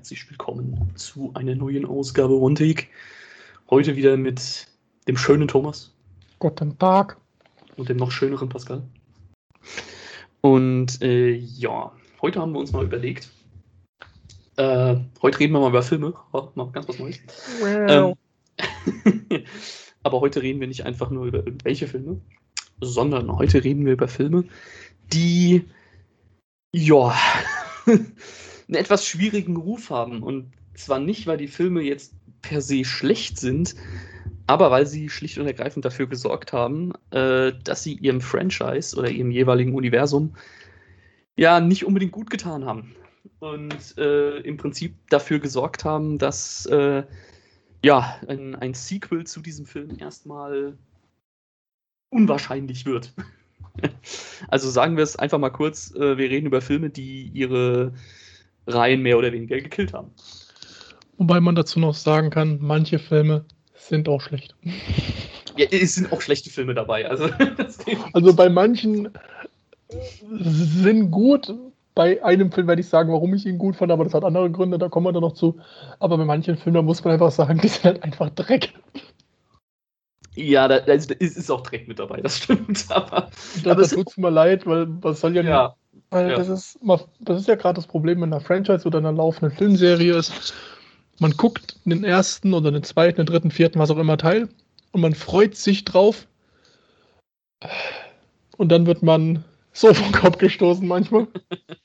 Herzlich willkommen zu einer neuen Ausgabe One Take. Heute wieder mit dem schönen Thomas. Guten Tag. Und dem noch schöneren Pascal. Und äh, ja, heute haben wir uns mal überlegt. Äh, heute reden wir mal über Filme. Oh, mal ganz was Neues. Wow. Ähm, aber heute reden wir nicht einfach nur über irgendwelche Filme, sondern heute reden wir über Filme, die ja einen etwas schwierigen Ruf haben. Und zwar nicht, weil die Filme jetzt per se schlecht sind, aber weil sie schlicht und ergreifend dafür gesorgt haben, äh, dass sie ihrem Franchise oder ihrem jeweiligen Universum ja nicht unbedingt gut getan haben. Und äh, im Prinzip dafür gesorgt haben, dass äh, ja, ein, ein Sequel zu diesem Film erstmal unwahrscheinlich wird. also sagen wir es einfach mal kurz, äh, wir reden über Filme, die ihre Reihen mehr oder weniger gekillt haben. Wobei man dazu noch sagen kann, manche Filme sind auch schlecht. Ja, es sind auch schlechte Filme dabei. Also, also bei manchen sind gut. Bei einem Film werde ich sagen, warum ich ihn gut fand, aber das hat andere Gründe, da kommen wir dann noch zu. Aber bei manchen Filmen muss man einfach sagen, die sind halt einfach Dreck. Ja, da, da ist, ist, auch Dreck mit dabei, das stimmt. Aber, da, aber das tut mir leid, weil was soll ja, ja weil ja. das ist, das ist ja gerade das Problem in einer Franchise oder einer laufenden Filmserie ist. Man guckt den ersten oder den zweiten, den dritten, vierten, was auch immer Teil und man freut sich drauf. Und dann wird man so vom Kopf gestoßen manchmal.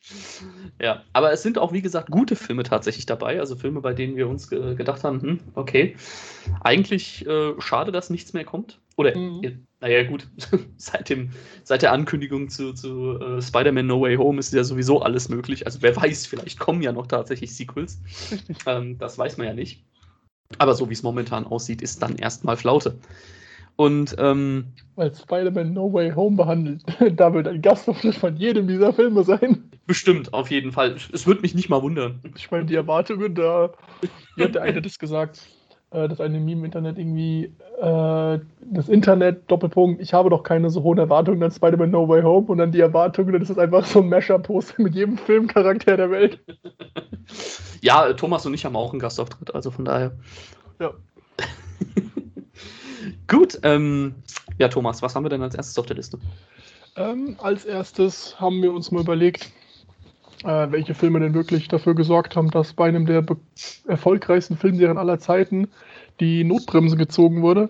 ja, aber es sind auch, wie gesagt, gute Filme tatsächlich dabei. Also Filme, bei denen wir uns ge gedacht haben, hm, okay, eigentlich äh, schade, dass nichts mehr kommt. Oder, mhm. naja, gut, seit, dem, seit der Ankündigung zu, zu uh, Spider-Man No Way Home ist ja sowieso alles möglich. Also wer weiß, vielleicht kommen ja noch tatsächlich Sequels. Ähm, das weiß man ja nicht. Aber so wie es momentan aussieht, ist dann erstmal Flaute. Und ähm, weil Spider-Man No Way Home behandelt, da wird ein Gastauftritt von jedem dieser Filme sein. Bestimmt, auf jeden Fall. Es würde mich nicht mal wundern. Ich meine, die Erwartungen da. Wie hat der eine das gesagt? Äh, das eine Meme im Internet irgendwie. Äh, das Internet, Doppelpunkt, ich habe doch keine so hohen Erwartungen an Spider-Man No Way Home und dann die Erwartungen, dann ist einfach so ein Mashup-Poster mit jedem Filmcharakter der Welt. Ja, Thomas und ich haben auch einen Gastauftritt, also von daher. Ja. Gut, ähm, ja, Thomas, was haben wir denn als erstes auf der Liste? Ähm, als erstes haben wir uns mal überlegt, äh, welche Filme denn wirklich dafür gesorgt haben, dass bei einem der erfolgreichsten Filmserien aller Zeiten die Notbremse gezogen wurde.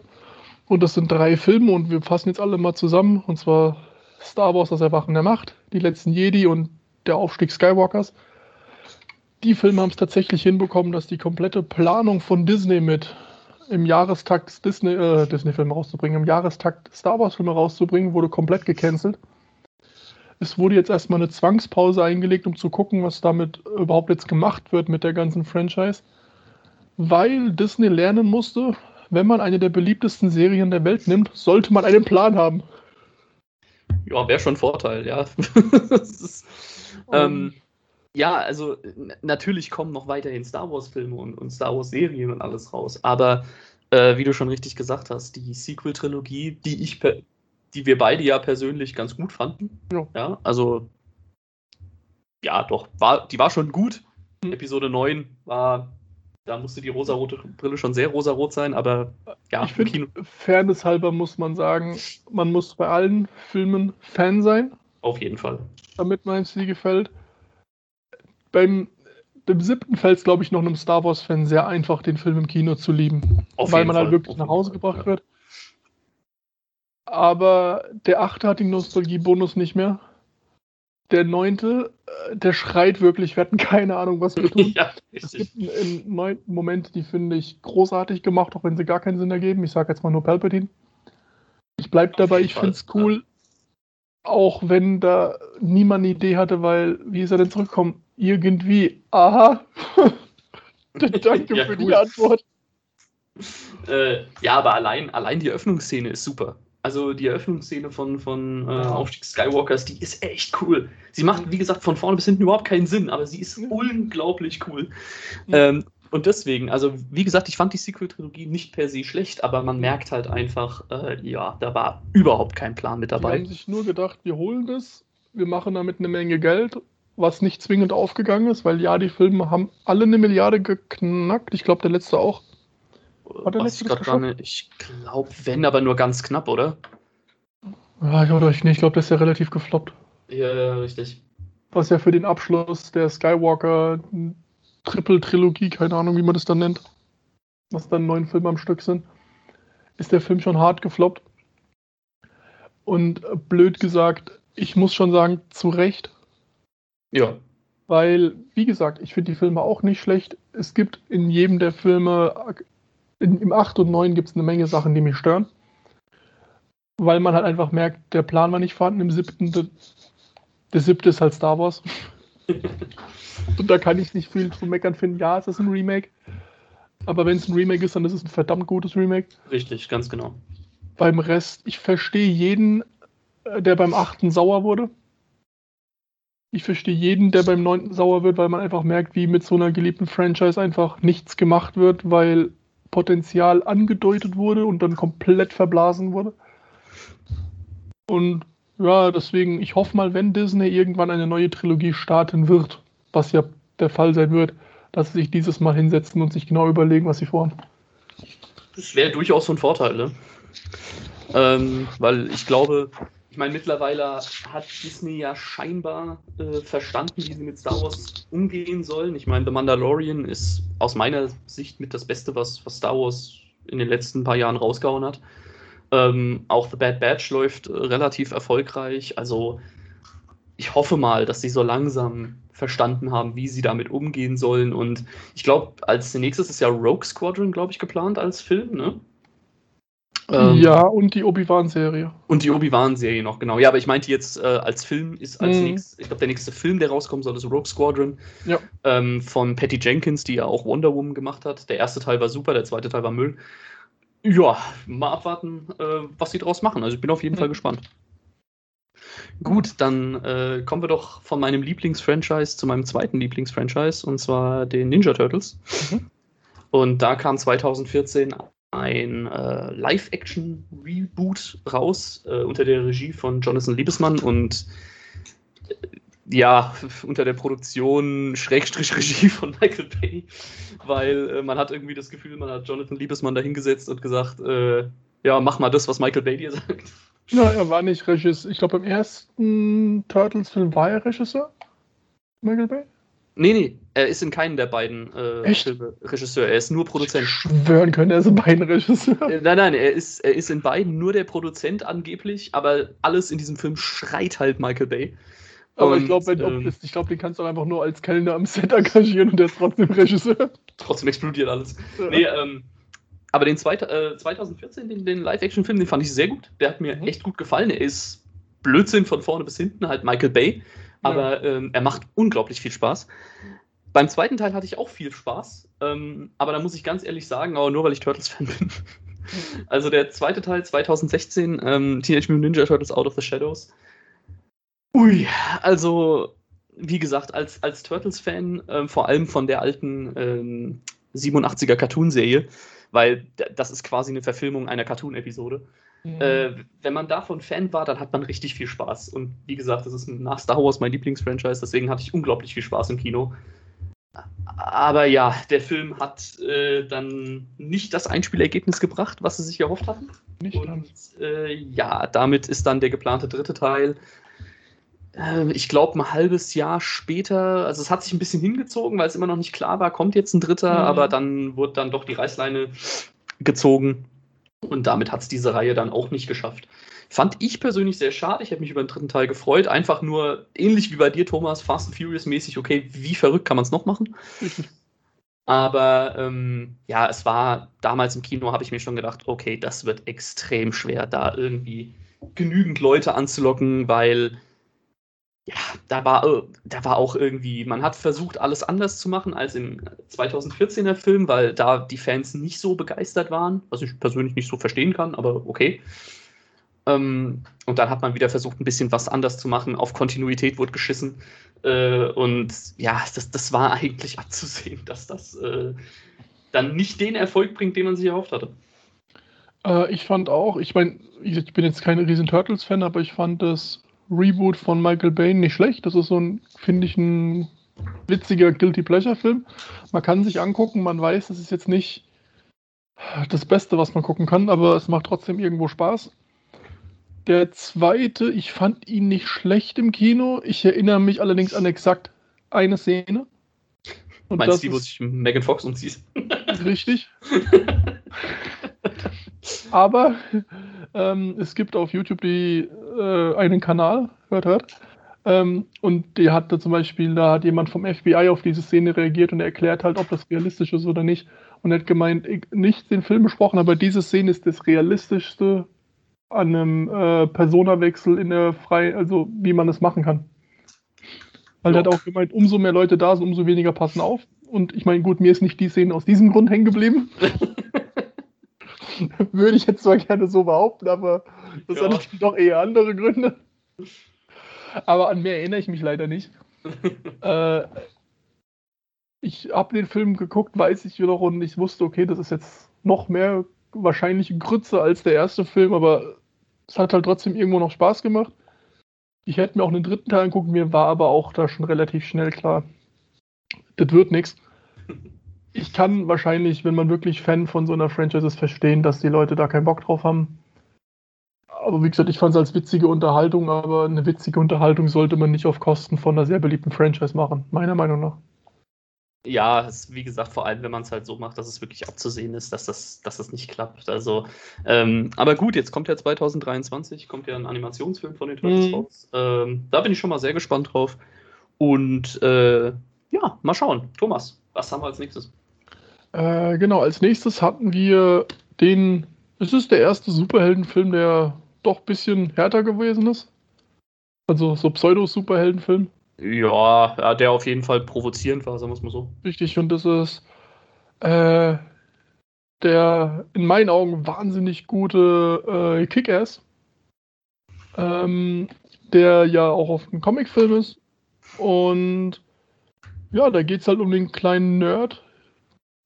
Und das sind drei Filme und wir fassen jetzt alle mal zusammen. Und zwar Star Wars, das Erwachen der Macht, die letzten Jedi und der Aufstieg Skywalkers. Die Filme haben es tatsächlich hinbekommen, dass die komplette Planung von Disney mit im Jahrestakt Disney, äh, Disney-Filme rauszubringen, im Jahrestakt Star Wars-Filme rauszubringen, wurde komplett gecancelt. Es wurde jetzt erstmal eine Zwangspause eingelegt, um zu gucken, was damit überhaupt jetzt gemacht wird mit der ganzen Franchise. Weil Disney lernen musste, wenn man eine der beliebtesten Serien der Welt nimmt, sollte man einen Plan haben. Ja, wäre schon ein Vorteil, ja. ist, ähm, ja, also natürlich kommen noch weiterhin Star Wars-Filme und, und, Star Wars-Serien und alles raus. Aber äh, wie du schon richtig gesagt hast, die Sequel-Trilogie, die ich die wir beide ja persönlich ganz gut fanden. Ja, ja also ja, doch, war, die war schon gut. Mhm. Episode 9 war, da musste die rosarote Brille schon sehr rosarot sein, aber ja, ich finde, Fairness halber muss man sagen, man muss bei allen Filmen Fan sein. Auf jeden Fall. Damit man es sie gefällt beim dem siebten fällt es, glaube ich, noch einem Star Wars-Fan sehr einfach, den Film im Kino zu lieben. Auf weil man halt Fall. halt wirklich Auf nach Hause gebracht ja. wird. Aber der achte hat den Nostalgie-Bonus nicht mehr. Der neunte, äh, der schreit wirklich, wir hatten keine Ahnung, was wir tun. ja, es gibt einen, einen Moment, die finde ich großartig gemacht, auch wenn sie gar keinen Sinn ergeben. Ich sage jetzt mal nur Palpatine. Ich bleibe dabei, ich finde es cool, ja. auch wenn da niemand eine Idee hatte, weil, wie ist er denn zurückgekommen? Irgendwie, aha. Danke ja, für cool. die Antwort. Äh, ja, aber allein, allein die Eröffnungsszene ist super. Also die Eröffnungsszene von, von äh, Aufstieg Skywalkers, die ist echt cool. Sie macht, wie gesagt, von vorne bis hinten überhaupt keinen Sinn, aber sie ist unglaublich cool. Ähm, und deswegen, also wie gesagt, ich fand die Sequel-Trilogie nicht per se schlecht, aber man merkt halt einfach, äh, ja, da war überhaupt kein Plan mit dabei. Die haben sich nur gedacht, wir holen das, wir machen damit eine Menge Geld was nicht zwingend aufgegangen ist, weil ja, die Filme haben alle eine Milliarde geknackt. Ich glaube, der letzte auch. War der letzte ich glaube, glaub, wenn, aber nur ganz knapp, oder? Ja, ich glaube nicht. Ich glaube, der ist ja relativ gefloppt. Ja, ja, richtig. Was ja für den Abschluss der Skywalker Triple-Trilogie, keine Ahnung, wie man das dann nennt, was dann neun Filme am Stück sind, ist der Film schon hart gefloppt. Und blöd gesagt, ich muss schon sagen, zu Recht. Ja. Weil, wie gesagt, ich finde die Filme auch nicht schlecht. Es gibt in jedem der Filme, in, im 8 und 9 gibt es eine Menge Sachen, die mich stören. Weil man halt einfach merkt, der Plan war nicht vorhanden im siebten. Der, der siebte ist halt Star Wars. und da kann ich nicht viel zu meckern finden. Ja, es ist ein Remake. Aber wenn es ein Remake ist, dann ist es ein verdammt gutes Remake. Richtig, ganz genau. Beim Rest, ich verstehe jeden, äh, der beim achten sauer wurde. Ich verstehe jeden, der beim neunten sauer wird, weil man einfach merkt, wie mit so einer geliebten Franchise einfach nichts gemacht wird, weil Potenzial angedeutet wurde und dann komplett verblasen wurde. Und ja, deswegen, ich hoffe mal, wenn Disney irgendwann eine neue Trilogie starten wird, was ja der Fall sein wird, dass sie sich dieses Mal hinsetzen und sich genau überlegen, was sie vorhaben. Das wäre durchaus so ein Vorteil, ne? Ähm, weil ich glaube, ich meine, mittlerweile hat Disney ja scheinbar äh, verstanden, wie sie mit Star Wars umgehen sollen. Ich meine, The Mandalorian ist aus meiner Sicht mit das Beste, was, was Star Wars in den letzten paar Jahren rausgehauen hat. Ähm, auch The Bad Batch läuft äh, relativ erfolgreich. Also ich hoffe mal, dass sie so langsam verstanden haben, wie sie damit umgehen sollen. Und ich glaube, als nächstes ist ja Rogue Squadron, glaube ich, geplant als Film, ne? Ähm, ja, und die Obi-Wan-Serie. Und die Obi-Wan-Serie noch, genau. Ja, aber ich meinte jetzt äh, als Film ist als mm. nächstes, ich glaube, der nächste Film, der rauskommen soll, ist Rogue Squadron. Ja. Ähm, von Patty Jenkins, die ja auch Wonder Woman gemacht hat. Der erste Teil war super, der zweite Teil war Müll. Ja, mal abwarten, äh, was sie draus machen. Also ich bin auf jeden mhm. Fall gespannt. Gut, dann äh, kommen wir doch von meinem Lieblingsfranchise zu meinem zweiten Lieblingsfranchise, und zwar den Ninja Turtles. Mhm. Und da kam 2014 ein äh, Live-Action-Reboot raus äh, unter der Regie von Jonathan Liebesmann und äh, ja, unter der Produktion Schrägstrich Regie von Michael Bay, weil äh, man hat irgendwie das Gefühl, man hat Jonathan Liebesmann da hingesetzt und gesagt, äh, ja, mach mal das, was Michael Bay dir sagt. Ja, er war nicht Regisseur. Ich glaube, im ersten Turtles-Film war er Regisseur. Michael Bay? Nee, nee, er ist in keinem der beiden äh, Filme Regisseur. Er ist nur Produzent. Schwören können, er ist in beiden Regisseur. Äh, nein, nein, er ist, er ist in beiden nur der Produzent angeblich, aber alles in diesem Film schreit halt Michael Bay. Aber und, ich glaube, ähm, glaub, den kannst du einfach nur als Kellner am Set engagieren und der ist trotzdem Regisseur. Trotzdem explodiert alles. Ja. Nee, ähm, aber den zweit, äh, 2014, den, den Live-Action-Film, den fand ich sehr gut. Der hat mir mhm. echt gut gefallen. Er ist Blödsinn von vorne bis hinten, halt Michael Bay aber ähm, er macht unglaublich viel Spaß. Beim zweiten Teil hatte ich auch viel Spaß, ähm, aber da muss ich ganz ehrlich sagen, aber nur weil ich Turtles-Fan bin. also der zweite Teil 2016, ähm, Teenage Mutant Ninja Turtles Out of the Shadows. Ui, also wie gesagt, als, als Turtles-Fan, ähm, vor allem von der alten 87er ähm, Cartoon-Serie, weil das ist quasi eine Verfilmung einer Cartoon-Episode. Mhm. Äh, wenn man davon Fan war, dann hat man richtig viel Spaß. Und wie gesagt, das ist nach Star Wars mein Lieblingsfranchise, deswegen hatte ich unglaublich viel Spaß im Kino. Aber ja, der Film hat äh, dann nicht das Einspielergebnis gebracht, was sie sich erhofft hatten. Nicht Und äh, ja, damit ist dann der geplante dritte Teil. Äh, ich glaube, ein halbes Jahr später, also es hat sich ein bisschen hingezogen, weil es immer noch nicht klar war, kommt jetzt ein dritter, mhm. aber dann wurde dann doch die Reißleine gezogen. Und damit hat es diese Reihe dann auch nicht geschafft. Fand ich persönlich sehr schade. Ich habe mich über den dritten Teil gefreut. Einfach nur ähnlich wie bei dir, Thomas, Fast and Furious mäßig, okay, wie verrückt kann man es noch machen? Aber ähm, ja, es war damals im Kino, habe ich mir schon gedacht, okay, das wird extrem schwer, da irgendwie genügend Leute anzulocken, weil ja, da war, äh, da war auch irgendwie, man hat versucht, alles anders zu machen als im 2014er Film, weil da die Fans nicht so begeistert waren, was ich persönlich nicht so verstehen kann, aber okay. Ähm, und dann hat man wieder versucht, ein bisschen was anders zu machen. Auf Kontinuität wurde geschissen. Äh, und ja, das, das war eigentlich abzusehen, dass das äh, dann nicht den Erfolg bringt, den man sich erhofft hatte. Äh, ich fand auch, ich meine, ich bin jetzt kein riesen Turtles-Fan, aber ich fand es Reboot von Michael Bay nicht schlecht. Das ist so ein, finde ich, ein witziger Guilty Pleasure-Film. Man kann sich angucken, man weiß, es ist jetzt nicht das Beste, was man gucken kann, aber es macht trotzdem irgendwo Spaß. Der zweite, ich fand ihn nicht schlecht im Kino. Ich erinnere mich allerdings an exakt eine Szene. Und Meinst du wo sich Megan Fox umzieht? Richtig. Aber ähm, es gibt auf YouTube die, äh, einen Kanal, hört, hört. Ähm, und die hatte zum Beispiel, da hat jemand vom FBI auf diese Szene reagiert und er erklärt halt, ob das realistisch ist oder nicht. Und er hat gemeint, nicht den Film besprochen, aber diese Szene ist das realistischste an einem äh, Personawechsel in der freien, also wie man es machen kann. Weil ja. er hat auch gemeint, umso mehr Leute da sind, umso weniger passen auf. Und ich meine, gut, mir ist nicht die Szene aus diesem Grund hängen geblieben. Würde ich jetzt zwar gerne so behaupten, aber das ja. hat doch eher andere Gründe. Aber an mehr erinnere ich mich leider nicht. äh, ich habe den Film geguckt, weiß ich wieder und ich wusste, okay, das ist jetzt noch mehr wahrscheinlich Grütze als der erste Film, aber es hat halt trotzdem irgendwo noch Spaß gemacht. Ich hätte mir auch einen dritten Teil angucken, mir war aber auch da schon relativ schnell klar, das wird nichts. Ich kann wahrscheinlich, wenn man wirklich Fan von so einer Franchise ist, verstehen, dass die Leute da keinen Bock drauf haben. Aber wie gesagt, ich fand es als witzige Unterhaltung, aber eine witzige Unterhaltung sollte man nicht auf Kosten von einer sehr beliebten Franchise machen, meiner Meinung nach. Ja, es, wie gesagt, vor allem, wenn man es halt so macht, dass es wirklich abzusehen ist, dass das, dass das nicht klappt. Also, ähm, aber gut, jetzt kommt ja 2023, kommt ja ein Animationsfilm von den Turtles mhm. raus. Ähm, da bin ich schon mal sehr gespannt drauf. Und äh, ja, mal schauen. Thomas, was haben wir als nächstes? Äh, genau, als nächstes hatten wir den. Es ist der erste Superheldenfilm, der doch ein bisschen härter gewesen ist. Also so Pseudo-Superheldenfilm. Ja, ja, der auf jeden Fall provozierend war, sagen wir es mal so. Richtig, und das ist äh, der in meinen Augen wahnsinnig gute äh, Kick-Ass, ähm, der ja auch auf einem Comicfilm ist. Und ja, da geht es halt um den kleinen Nerd,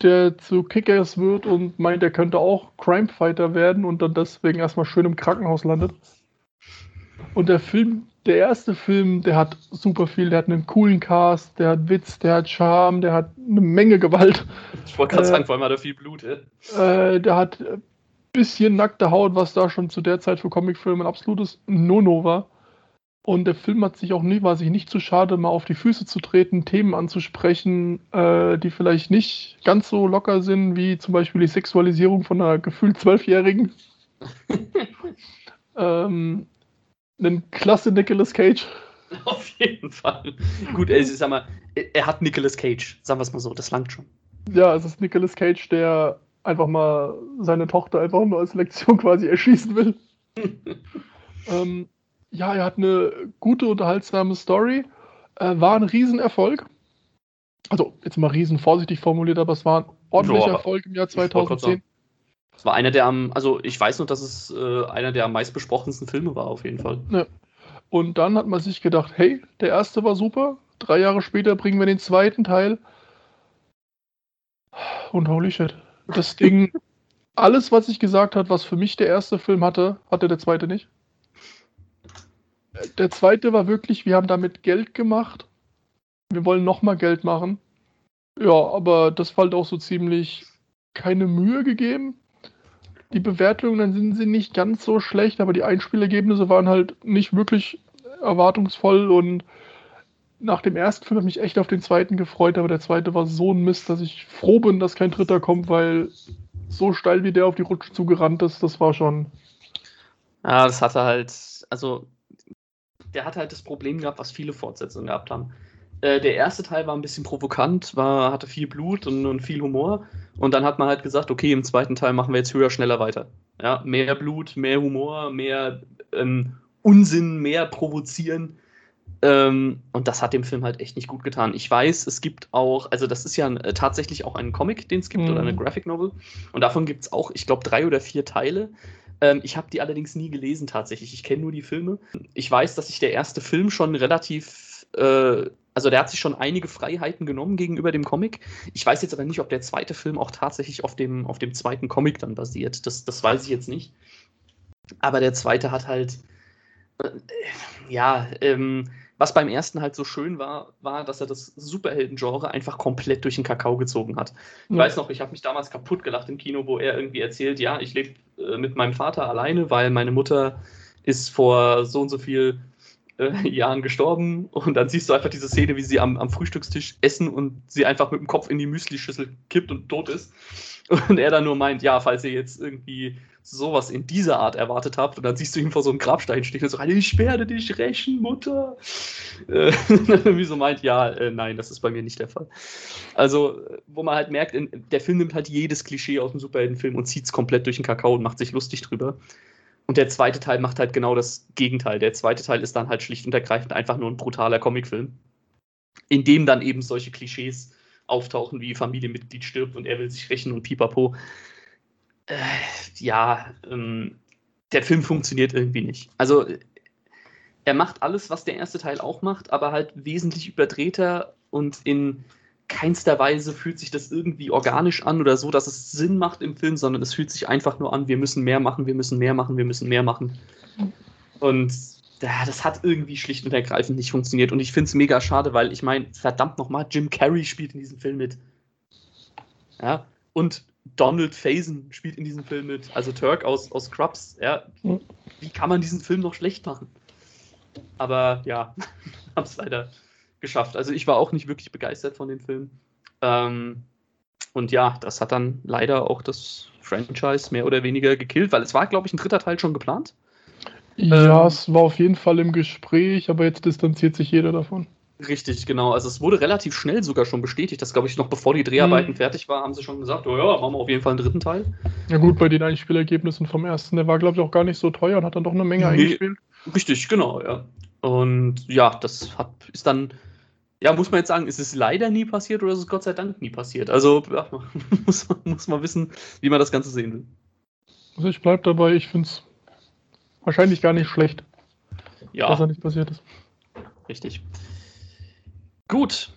der zu Kick-Ass wird und meint, er könnte auch Crime-Fighter werden und dann deswegen erstmal schön im Krankenhaus landet. Und der Film der erste Film, der hat super viel, der hat einen coolen Cast, der hat Witz, der hat Charme, der hat eine Menge Gewalt. Ich wollte gerade äh, sagen, vor allem hat er viel Blut. Äh, der hat ein bisschen nackte Haut, was da schon zu der Zeit für Comicfilme ein absolutes No-No war. Und der Film hat sich auch nie, war sich nicht zu schade, mal auf die Füße zu treten, Themen anzusprechen, äh, die vielleicht nicht ganz so locker sind, wie zum Beispiel die Sexualisierung von einer gefühlt Zwölfjährigen. ähm, einen klasse Nicolas Cage. Auf jeden Fall. Gut, ey, sag mal, er hat Nicolas Cage, sagen wir es mal so, das langt schon. Ja, es ist Nicolas Cage, der einfach mal seine Tochter einfach nur als Lektion quasi erschießen will. ähm, ja, er hat eine gute, unterhaltsame Story. Äh, war ein Riesenerfolg. Also, jetzt mal riesen vorsichtig formuliert, aber es war ein ordentlicher so, Erfolg im Jahr 2010. Es war einer der am, also ich weiß nur, dass es äh, einer der am meistbesprochensten Filme war, auf jeden Fall. Ja. Und dann hat man sich gedacht, hey, der erste war super, drei Jahre später bringen wir den zweiten Teil. Und holy shit. Das Ding, alles, was ich gesagt habe, was für mich der erste Film hatte, hatte der zweite nicht. Der zweite war wirklich, wir haben damit Geld gemacht. Wir wollen nochmal Geld machen. Ja, aber das fällt auch so ziemlich keine Mühe gegeben die Bewertungen, dann sind sie nicht ganz so schlecht, aber die Einspielergebnisse waren halt nicht wirklich erwartungsvoll und nach dem ersten Film habe ich mich echt auf den zweiten gefreut, aber der zweite war so ein Mist, dass ich froh bin, dass kein dritter kommt, weil so steil wie der auf die Rutsche zugerannt ist, das war schon. Ja, das hatte halt, also der hatte halt das Problem gehabt, was viele Fortsetzungen gehabt haben. Äh, der erste Teil war ein bisschen provokant, war, hatte viel Blut und, und, viel Humor. Und dann hat man halt gesagt, okay, im zweiten Teil machen wir jetzt höher, schneller weiter. Ja, mehr Blut, mehr Humor, mehr ähm, Unsinn, mehr provozieren. Ähm, und das hat dem Film halt echt nicht gut getan. Ich weiß, es gibt auch, also das ist ja äh, tatsächlich auch ein Comic, den es gibt, mhm. oder eine Graphic Novel. Und davon gibt es auch, ich glaube, drei oder vier Teile. Ähm, ich habe die allerdings nie gelesen tatsächlich. Ich kenne nur die Filme. Ich weiß, dass sich der erste Film schon relativ äh, also der hat sich schon einige Freiheiten genommen gegenüber dem Comic. Ich weiß jetzt aber nicht, ob der zweite Film auch tatsächlich auf dem, auf dem zweiten Comic dann basiert. Das, das weiß ich jetzt nicht. Aber der zweite hat halt, Äh, ja, ähm, was beim ersten halt so schön war, war, dass er das Superhelden-Genre einfach komplett durch den Kakao gezogen hat. Ich ja. weiß noch, ich habe mich damals kaputt gelacht im Kino, wo er irgendwie erzählt, ja, ich lebe äh, mit meinem Vater alleine, weil meine Mutter ist vor so und so viel äh, Jahren gestorben. Und dann siehst du einfach diese Szene, wie sie am, am Frühstückstisch essen und sie einfach mit dem Kopf in die Müslischüssel kippt und tot ist. Und er dann nur meint, ja, falls ihr jetzt irgendwie sowas in dieser Art erwartet habt, und dann siehst du ihn vor so einem Grabstein stehen und so, ich werde dich rächen, Mutter. Äh, wie so meint, ja, äh, nein, das ist bei mir nicht der Fall. Also, wo man halt merkt, in, der Film nimmt halt jedes Klischee aus dem Superheldenfilm und zieht es komplett durch den Kakao und macht sich lustig drüber. Und der zweite Teil macht halt genau das Gegenteil. Der zweite Teil ist dann halt schlicht und ergreifend einfach nur ein brutaler Comicfilm, in dem dann eben solche Klischees auftauchen, wie Familienmitglied stirbt und er will sich rächen und pipapo äh, ja, ähm, der Film funktioniert irgendwie nicht. Also er macht alles, was der erste Teil auch macht, aber halt wesentlich überdrehter und in keinster Weise fühlt sich das irgendwie organisch an oder so, dass es Sinn macht im Film, sondern es fühlt sich einfach nur an, wir müssen mehr machen, wir müssen mehr machen, wir müssen mehr machen. Und ja, das hat irgendwie schlicht und ergreifend nicht funktioniert. Und ich finde es mega schade, weil ich meine, verdammt nochmal, Jim Carrey spielt in diesem Film mit. Ja, und Donald Faison spielt in diesem Film mit, also Turk aus, aus Scrubs. Ja, wie kann man diesen Film noch schlecht machen? Aber ja, habe es leider geschafft. Also ich war auch nicht wirklich begeistert von dem Film. Ähm, und ja, das hat dann leider auch das Franchise mehr oder weniger gekillt, weil es war, glaube ich, ein dritter Teil schon geplant. Ja, ähm, es war auf jeden Fall im Gespräch, aber jetzt distanziert sich jeder davon. Richtig, genau. Also es wurde relativ schnell sogar schon bestätigt. Das glaube ich noch bevor die Dreharbeiten hm. fertig waren, haben sie schon gesagt, oh ja, machen wir auf jeden Fall einen dritten Teil. Ja gut, bei den Einspielergebnissen vom ersten, der war glaube ich auch gar nicht so teuer und hat dann doch eine Menge nee, eingespielt. Richtig, genau, ja. Und ja, das hat, ist dann, ja, muss man jetzt sagen, ist es leider nie passiert oder ist es Gott sei Dank nie passiert? Also ja, muss, man, muss man wissen, wie man das Ganze sehen will. Also ich bleibe dabei, ich finde es wahrscheinlich gar nicht schlecht, ja. dass er nicht passiert ist. Richtig. Gut,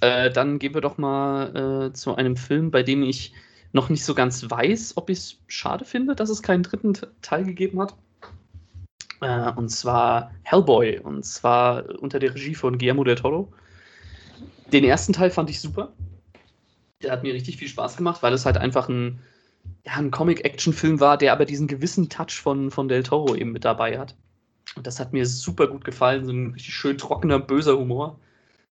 äh, dann gehen wir doch mal äh, zu einem Film, bei dem ich noch nicht so ganz weiß, ob ich es schade finde, dass es keinen dritten Teil gegeben hat. Äh, und zwar Hellboy, und zwar unter der Regie von Guillermo del Toro. Den ersten Teil fand ich super. Der hat mir richtig viel Spaß gemacht, weil es halt einfach ein, ja, ein Comic-Action-Film war, der aber diesen gewissen Touch von, von Del Toro eben mit dabei hat. Und das hat mir super gut gefallen, so ein richtig schön trockener, böser Humor.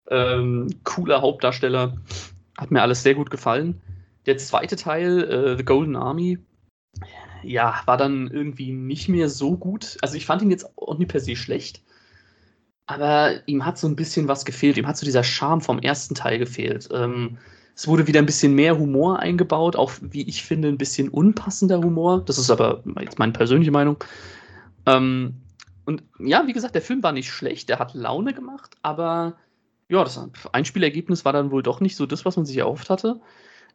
Ähm, cooler Hauptdarsteller. Hat mir alles sehr gut gefallen. Der zweite Teil, äh, The Golden Army, ja, war dann irgendwie nicht mehr so gut. Also ich fand ihn jetzt auch nicht per se schlecht. Aber ihm hat so ein bisschen was gefehlt. Ihm hat so dieser Charme vom ersten Teil gefehlt. Ähm, es wurde wieder ein bisschen mehr Humor eingebaut, auch wie ich finde, ein bisschen unpassender Humor. Das ist aber jetzt meine persönliche Meinung. Ähm, und ja, wie gesagt, der Film war nicht schlecht, der hat Laune gemacht, aber ja, das Einspielergebnis war dann wohl doch nicht so das, was man sich erhofft hatte.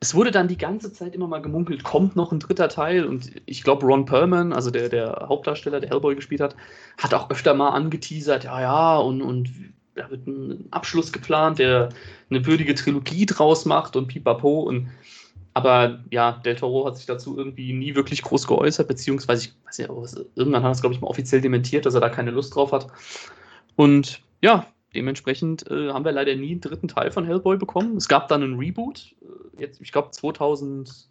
Es wurde dann die ganze Zeit immer mal gemunkelt, kommt noch ein dritter Teil. Und ich glaube, Ron Perlman, also der, der Hauptdarsteller, der Hellboy gespielt hat, hat auch öfter mal angeteasert, ja, ja, und, und da wird ein Abschluss geplant, der eine würdige Trilogie draus macht und pipapo. Und, aber ja, Del Toro hat sich dazu irgendwie nie wirklich groß geäußert, beziehungsweise, ich weiß nicht, irgendwann hat er es, glaube ich, mal offiziell dementiert, dass er da keine Lust drauf hat. Und ja, dementsprechend äh, haben wir leider nie einen dritten Teil von Hellboy bekommen. Es gab dann einen Reboot, äh, jetzt, ich glaube 2000,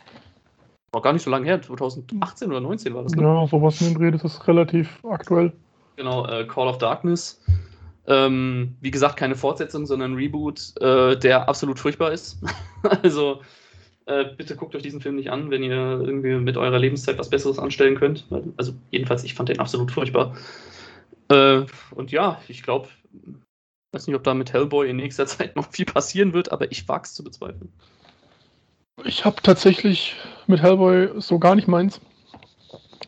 war gar nicht so lange her, 2018 oder 19 war das. Ne? Ja, sowas in den Dreh, das ist relativ aktuell. Genau, äh, Call of Darkness. Ähm, wie gesagt, keine Fortsetzung, sondern ein Reboot, äh, der absolut furchtbar ist. also äh, bitte guckt euch diesen Film nicht an, wenn ihr irgendwie mit eurer Lebenszeit was Besseres anstellen könnt. Also jedenfalls, ich fand den absolut furchtbar. Äh, und ja, ich glaube, weiß nicht, ob da mit Hellboy in nächster Zeit noch viel passieren wird, aber ich wage es zu bezweifeln. Ich habe tatsächlich mit Hellboy so gar nicht meins.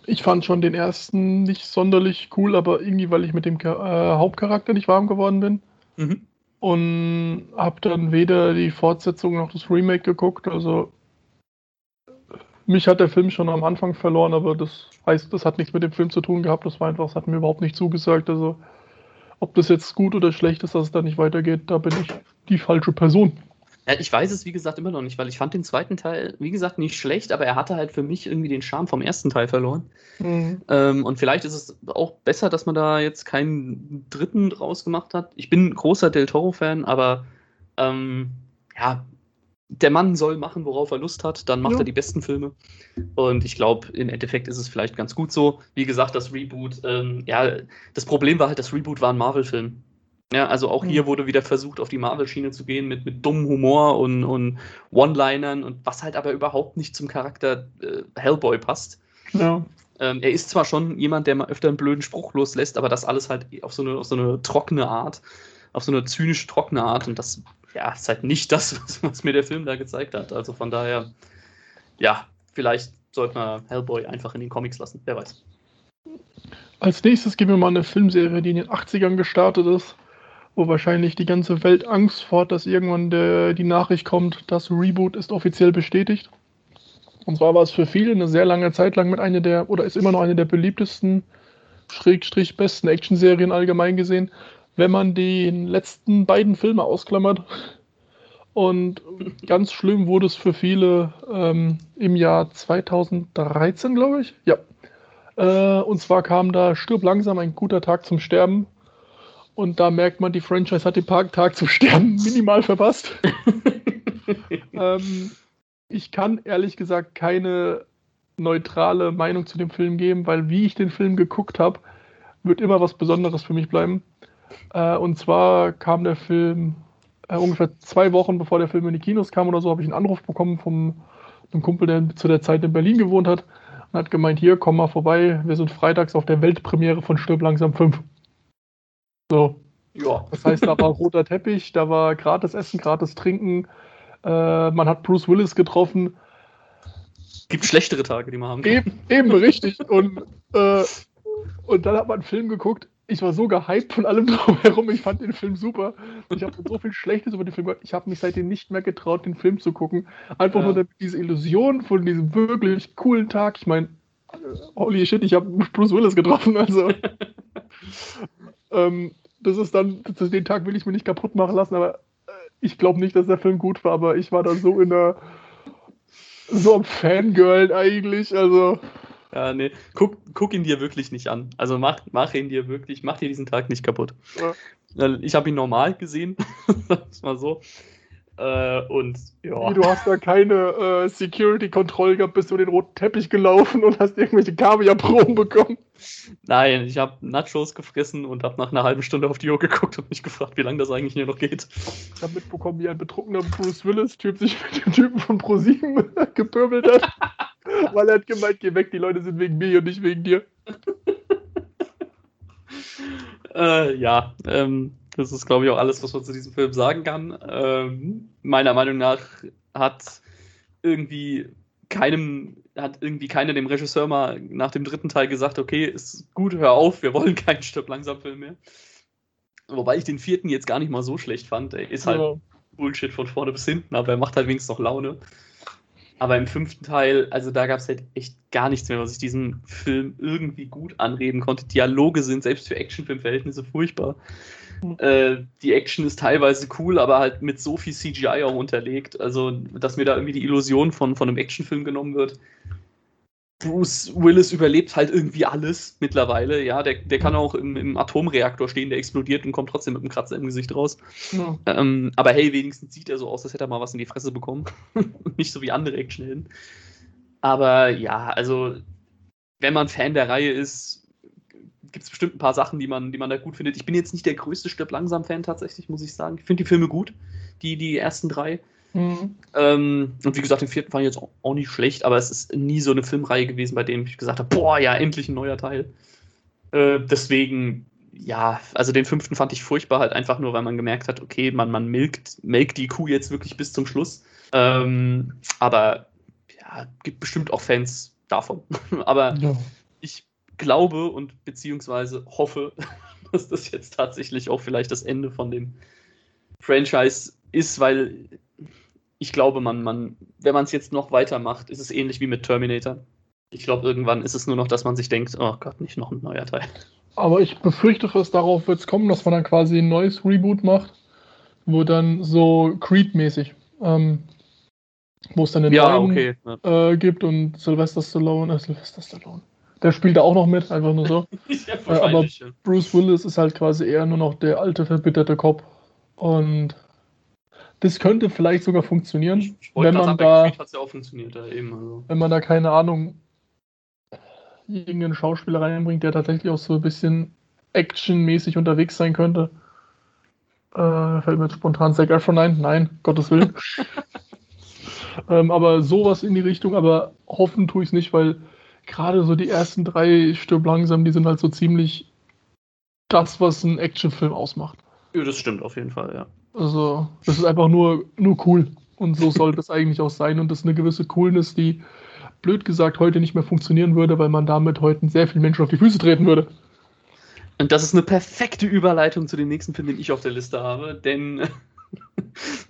Ich fand schon den ersten nicht sonderlich cool, aber irgendwie, weil ich mit dem äh, Hauptcharakter nicht warm geworden bin. Mhm. Und habe dann weder die Fortsetzung noch das Remake geguckt. Also mich hat der Film schon am Anfang verloren, aber das heißt, das hat nichts mit dem Film zu tun gehabt. Das war einfach, das hat mir überhaupt nicht zugesagt. Also ob das jetzt gut oder schlecht ist, dass es da nicht weitergeht, da bin ich die falsche Person. Ich weiß es, wie gesagt, immer noch nicht, weil ich fand den zweiten Teil, wie gesagt, nicht schlecht, aber er hatte halt für mich irgendwie den Charme vom ersten Teil verloren. Mhm. Ähm, und vielleicht ist es auch besser, dass man da jetzt keinen dritten draus gemacht hat. Ich bin großer Del Toro-Fan, aber ähm, ja, der Mann soll machen, worauf er Lust hat, dann macht ja. er die besten Filme. Und ich glaube, im Endeffekt ist es vielleicht ganz gut so. Wie gesagt, das Reboot, ähm, ja, das Problem war halt, das Reboot war ein Marvel-Film. Ja, also auch hier mhm. wurde wieder versucht, auf die Marvel-Schiene zu gehen mit, mit dummem Humor und, und One-Linern und was halt aber überhaupt nicht zum Charakter äh, Hellboy passt. Ja. Ähm, er ist zwar schon jemand, der mal öfter einen blöden Spruch loslässt, aber das alles halt auf so eine, auf so eine trockene Art, auf so eine zynisch trockene Art und das ja, ist halt nicht das, was, was mir der Film da gezeigt hat. Also von daher, ja, vielleicht sollte man Hellboy einfach in den Comics lassen, wer weiß. Als nächstes geben wir mal eine Filmserie, die in den 80ern gestartet ist wo wahrscheinlich die ganze Welt Angst vor hat, dass irgendwann der, die Nachricht kommt, das Reboot ist offiziell bestätigt. Und zwar war es für viele eine sehr lange Zeit lang mit einer der, oder ist immer noch eine der beliebtesten, schrägstrich besten Actionserien allgemein gesehen, wenn man die letzten beiden Filme ausklammert. Und ganz schlimm wurde es für viele ähm, im Jahr 2013, glaube ich. Ja. Äh, und zwar kam da Stirb langsam ein guter Tag zum Sterben und da merkt man, die Franchise hat den Parktag zum Sterben minimal verpasst. ähm, ich kann ehrlich gesagt keine neutrale Meinung zu dem Film geben, weil wie ich den Film geguckt habe, wird immer was Besonderes für mich bleiben. Äh, und zwar kam der Film äh, ungefähr zwei Wochen bevor der Film in die Kinos kam oder so, habe ich einen Anruf bekommen von einem Kumpel, der zu der Zeit in Berlin gewohnt hat und hat gemeint, hier, komm mal vorbei, wir sind freitags auf der Weltpremiere von Stirb langsam 5. So. Ja. Das heißt, da war roter Teppich, da war gratis Essen, gratis Trinken. Äh, man hat Bruce Willis getroffen. Gibt schlechtere Tage, die man haben kann. Eben, eben richtig. Und, äh, und dann hat man einen Film geguckt. Ich war so gehypt von allem drumherum. Ich fand den Film super. Ich habe so viel Schlechtes über den Film gehört. Ich habe mich seitdem nicht mehr getraut, den Film zu gucken. Einfach ja. nur diese Illusion von diesem wirklich coolen Tag. Ich meine, holy shit, ich habe Bruce Willis getroffen. Also. ähm, das ist dann, den Tag will ich mir nicht kaputt machen lassen, aber äh, ich glaube nicht, dass der Film gut war, aber ich war da so in der, so am Fangirl eigentlich, also. Ja, nee, guck, guck ihn dir wirklich nicht an. Also mach, mach ihn dir wirklich, mach dir diesen Tag nicht kaputt. Ja. Ich habe ihn normal gesehen, sag mal so. Äh, und ja. Du hast da keine äh, Security-Kontrolle gehabt, bist du den roten Teppich gelaufen und hast irgendwelche Kaviar-Proben bekommen. Nein, ich habe Nachos gefressen und habe nach einer halben Stunde auf die Uhr geguckt und mich gefragt, wie lange das eigentlich hier noch geht. Ich habe mitbekommen, wie ein betrunkener Bruce Willis-Typ sich mit dem Typen von ProSieben gepöbelt hat, weil er hat gemeint, geh weg, die Leute sind wegen mir und nicht wegen dir. äh, ja, ähm, das ist, glaube ich, auch alles, was man zu diesem Film sagen kann. Ähm, meiner Meinung nach hat irgendwie keinem, hat irgendwie keiner dem Regisseur mal nach dem dritten Teil gesagt, okay, ist gut, hör auf, wir wollen keinen Stück langsam Film mehr. Wobei ich den vierten jetzt gar nicht mal so schlecht fand. Er ist halt ja. Bullshit von vorne bis hinten, aber er macht halt wenigstens noch Laune. Aber im fünften Teil, also da gab es halt echt gar nichts mehr, was ich diesem Film irgendwie gut anreden konnte. Dialoge sind selbst für Actionfilmverhältnisse furchtbar. Äh, die Action ist teilweise cool, aber halt mit so viel CGI auch unterlegt. Also, dass mir da irgendwie die Illusion von, von einem Actionfilm genommen wird. Bruce Willis überlebt halt irgendwie alles mittlerweile. Ja, der, der kann auch im, im Atomreaktor stehen, der explodiert und kommt trotzdem mit einem Kratzer im Gesicht raus. Ja. Ähm, aber hey, wenigstens sieht er so aus, als hätte er mal was in die Fresse bekommen. Nicht so wie andere Actionhelden. Aber ja, also, wenn man Fan der Reihe ist, gibt es bestimmt ein paar Sachen, die man, die man da gut findet. Ich bin jetzt nicht der größte Stirb langsam-Fan tatsächlich, muss ich sagen. Ich finde die Filme gut, die, die ersten drei. Mhm. Ähm, und wie gesagt, den vierten fand ich jetzt auch, nicht schlecht, aber es ist nie so eine Filmreihe gewesen, bei dem ich gesagt habe, boah, ja, endlich ein neuer Teil. Äh, deswegen, ja, also den fünften fand ich furchtbar, halt einfach nur, weil man gemerkt hat, okay, man, man milkt, melkt die Kuh jetzt wirklich bis zum Schluss. Ähm, aber ja, gibt bestimmt auch Fans davon. aber ja. ich glaube und beziehungsweise hoffe, dass das jetzt tatsächlich auch vielleicht das Ende von dem Franchise ist, weil ich glaube, man, man, wenn man es jetzt noch weitermacht, ist es ähnlich wie mit Terminator. Ich glaube, irgendwann ist es nur noch, dass man sich denkt, oh Gott, nicht noch ein neuer Teil. Aber ich befürchte, dass darauf wird es kommen, dass man dann quasi ein neues Reboot macht, wo dann so Creed-mäßig ähm, wo es dann den Ja, neuen okay. Äh, gibt und Sylvester Stallone, äh, Sylvester Stallone. Der spielt da auch noch mit, einfach nur so. ja, aber ja. Bruce Willis ist halt quasi eher nur noch der alte, verbitterte Cop. Und das könnte vielleicht sogar funktionieren, wenn man da, ja eben. Also. wenn man da keine Ahnung, irgendeinen Schauspieler reinbringt, der tatsächlich auch so ein bisschen actionmäßig unterwegs sein könnte. Äh, fällt mir jetzt spontan Zac Efron ein. Nein, Gottes Willen. ähm, aber sowas in die Richtung, aber hoffen tue ich es nicht, weil gerade so die ersten drei Stirb langsam, die sind halt so ziemlich das, was ein Actionfilm ausmacht. Ja, das stimmt auf jeden Fall, ja. Also, das ist einfach nur, nur cool. Und so soll das eigentlich auch sein. Und das ist eine gewisse Coolness, die, blöd gesagt, heute nicht mehr funktionieren würde, weil man damit heute sehr vielen Menschen auf die Füße treten würde. Und das ist eine perfekte Überleitung zu dem nächsten Film, den ich auf der Liste habe, denn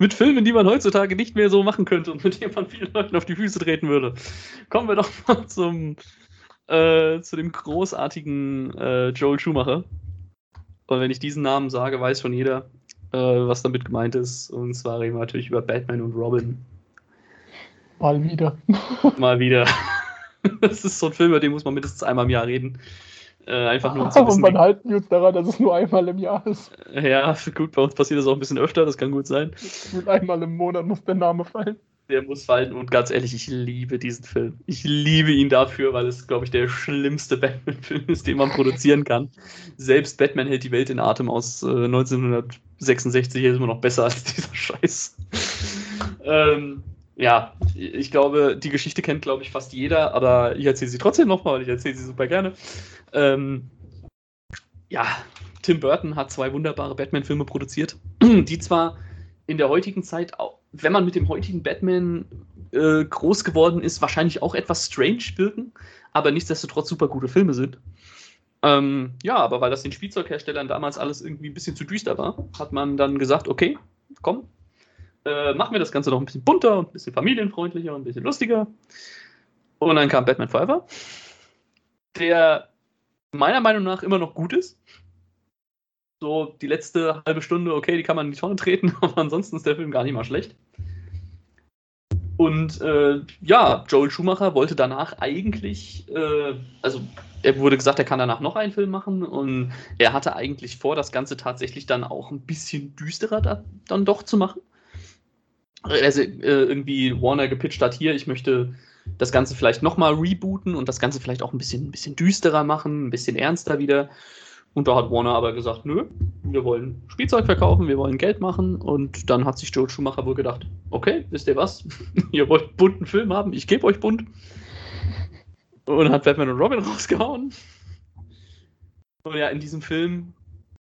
mit Filmen, die man heutzutage nicht mehr so machen könnte und mit denen man vielen Leuten auf die Füße treten würde, kommen wir doch mal zum, äh, zu dem großartigen äh, Joel Schumacher. Und wenn ich diesen Namen sage, weiß schon jeder, äh, was damit gemeint ist. Und zwar reden wir natürlich über Batman und Robin. Mal wieder. Mal wieder. Das ist so ein Film, über den muss man mindestens einmal im Jahr reden. Äh, einfach nur um zu Und wissen, man halten wir uns daran, dass es nur einmal im Jahr ist. ja, gut, bei uns passiert das auch ein bisschen öfter, das kann gut sein. Nur einmal im Monat muss der Name fallen. Der muss fallen und ganz ehrlich, ich liebe diesen Film. Ich liebe ihn dafür, weil es, glaube ich, der schlimmste Batman-Film ist, den man produzieren kann. Selbst Batman hält die Welt in Atem aus äh, 1966 ist immer noch besser als dieser Scheiß. ähm, ja, ich glaube, die Geschichte kennt, glaube ich, fast jeder, aber ich erzähle sie trotzdem nochmal, weil ich erzähle sie super gerne. Ähm, ja, Tim Burton hat zwei wunderbare Batman-Filme produziert, die zwar in der heutigen Zeit, wenn man mit dem heutigen Batman äh, groß geworden ist, wahrscheinlich auch etwas strange wirken, aber nichtsdestotrotz super gute Filme sind. Ähm, ja, aber weil das den Spielzeugherstellern damals alles irgendwie ein bisschen zu düster war, hat man dann gesagt, okay, komm, äh, machen wir das Ganze noch ein bisschen bunter, ein bisschen familienfreundlicher, ein bisschen lustiger. Und dann kam Batman Forever, der meiner Meinung nach immer noch gut ist. So die letzte halbe Stunde, okay, die kann man in die Tonne treten, aber ansonsten ist der Film gar nicht mal schlecht. Und äh, ja, Joel Schumacher wollte danach eigentlich, äh, also er wurde gesagt, er kann danach noch einen Film machen und er hatte eigentlich vor, das Ganze tatsächlich dann auch ein bisschen düsterer da, dann doch zu machen. Also äh, irgendwie Warner gepitcht hat hier, ich möchte das Ganze vielleicht nochmal rebooten und das Ganze vielleicht auch ein bisschen, ein bisschen düsterer machen, ein bisschen ernster wieder. Und da hat Warner aber gesagt, nö, wir wollen Spielzeug verkaufen, wir wollen Geld machen. Und dann hat sich Joel Schumacher wohl gedacht, okay, wisst ihr was? ihr wollt bunten Film haben, ich gebe euch bunt. Und hat Batman und Robin rausgehauen. Und ja, in diesem Film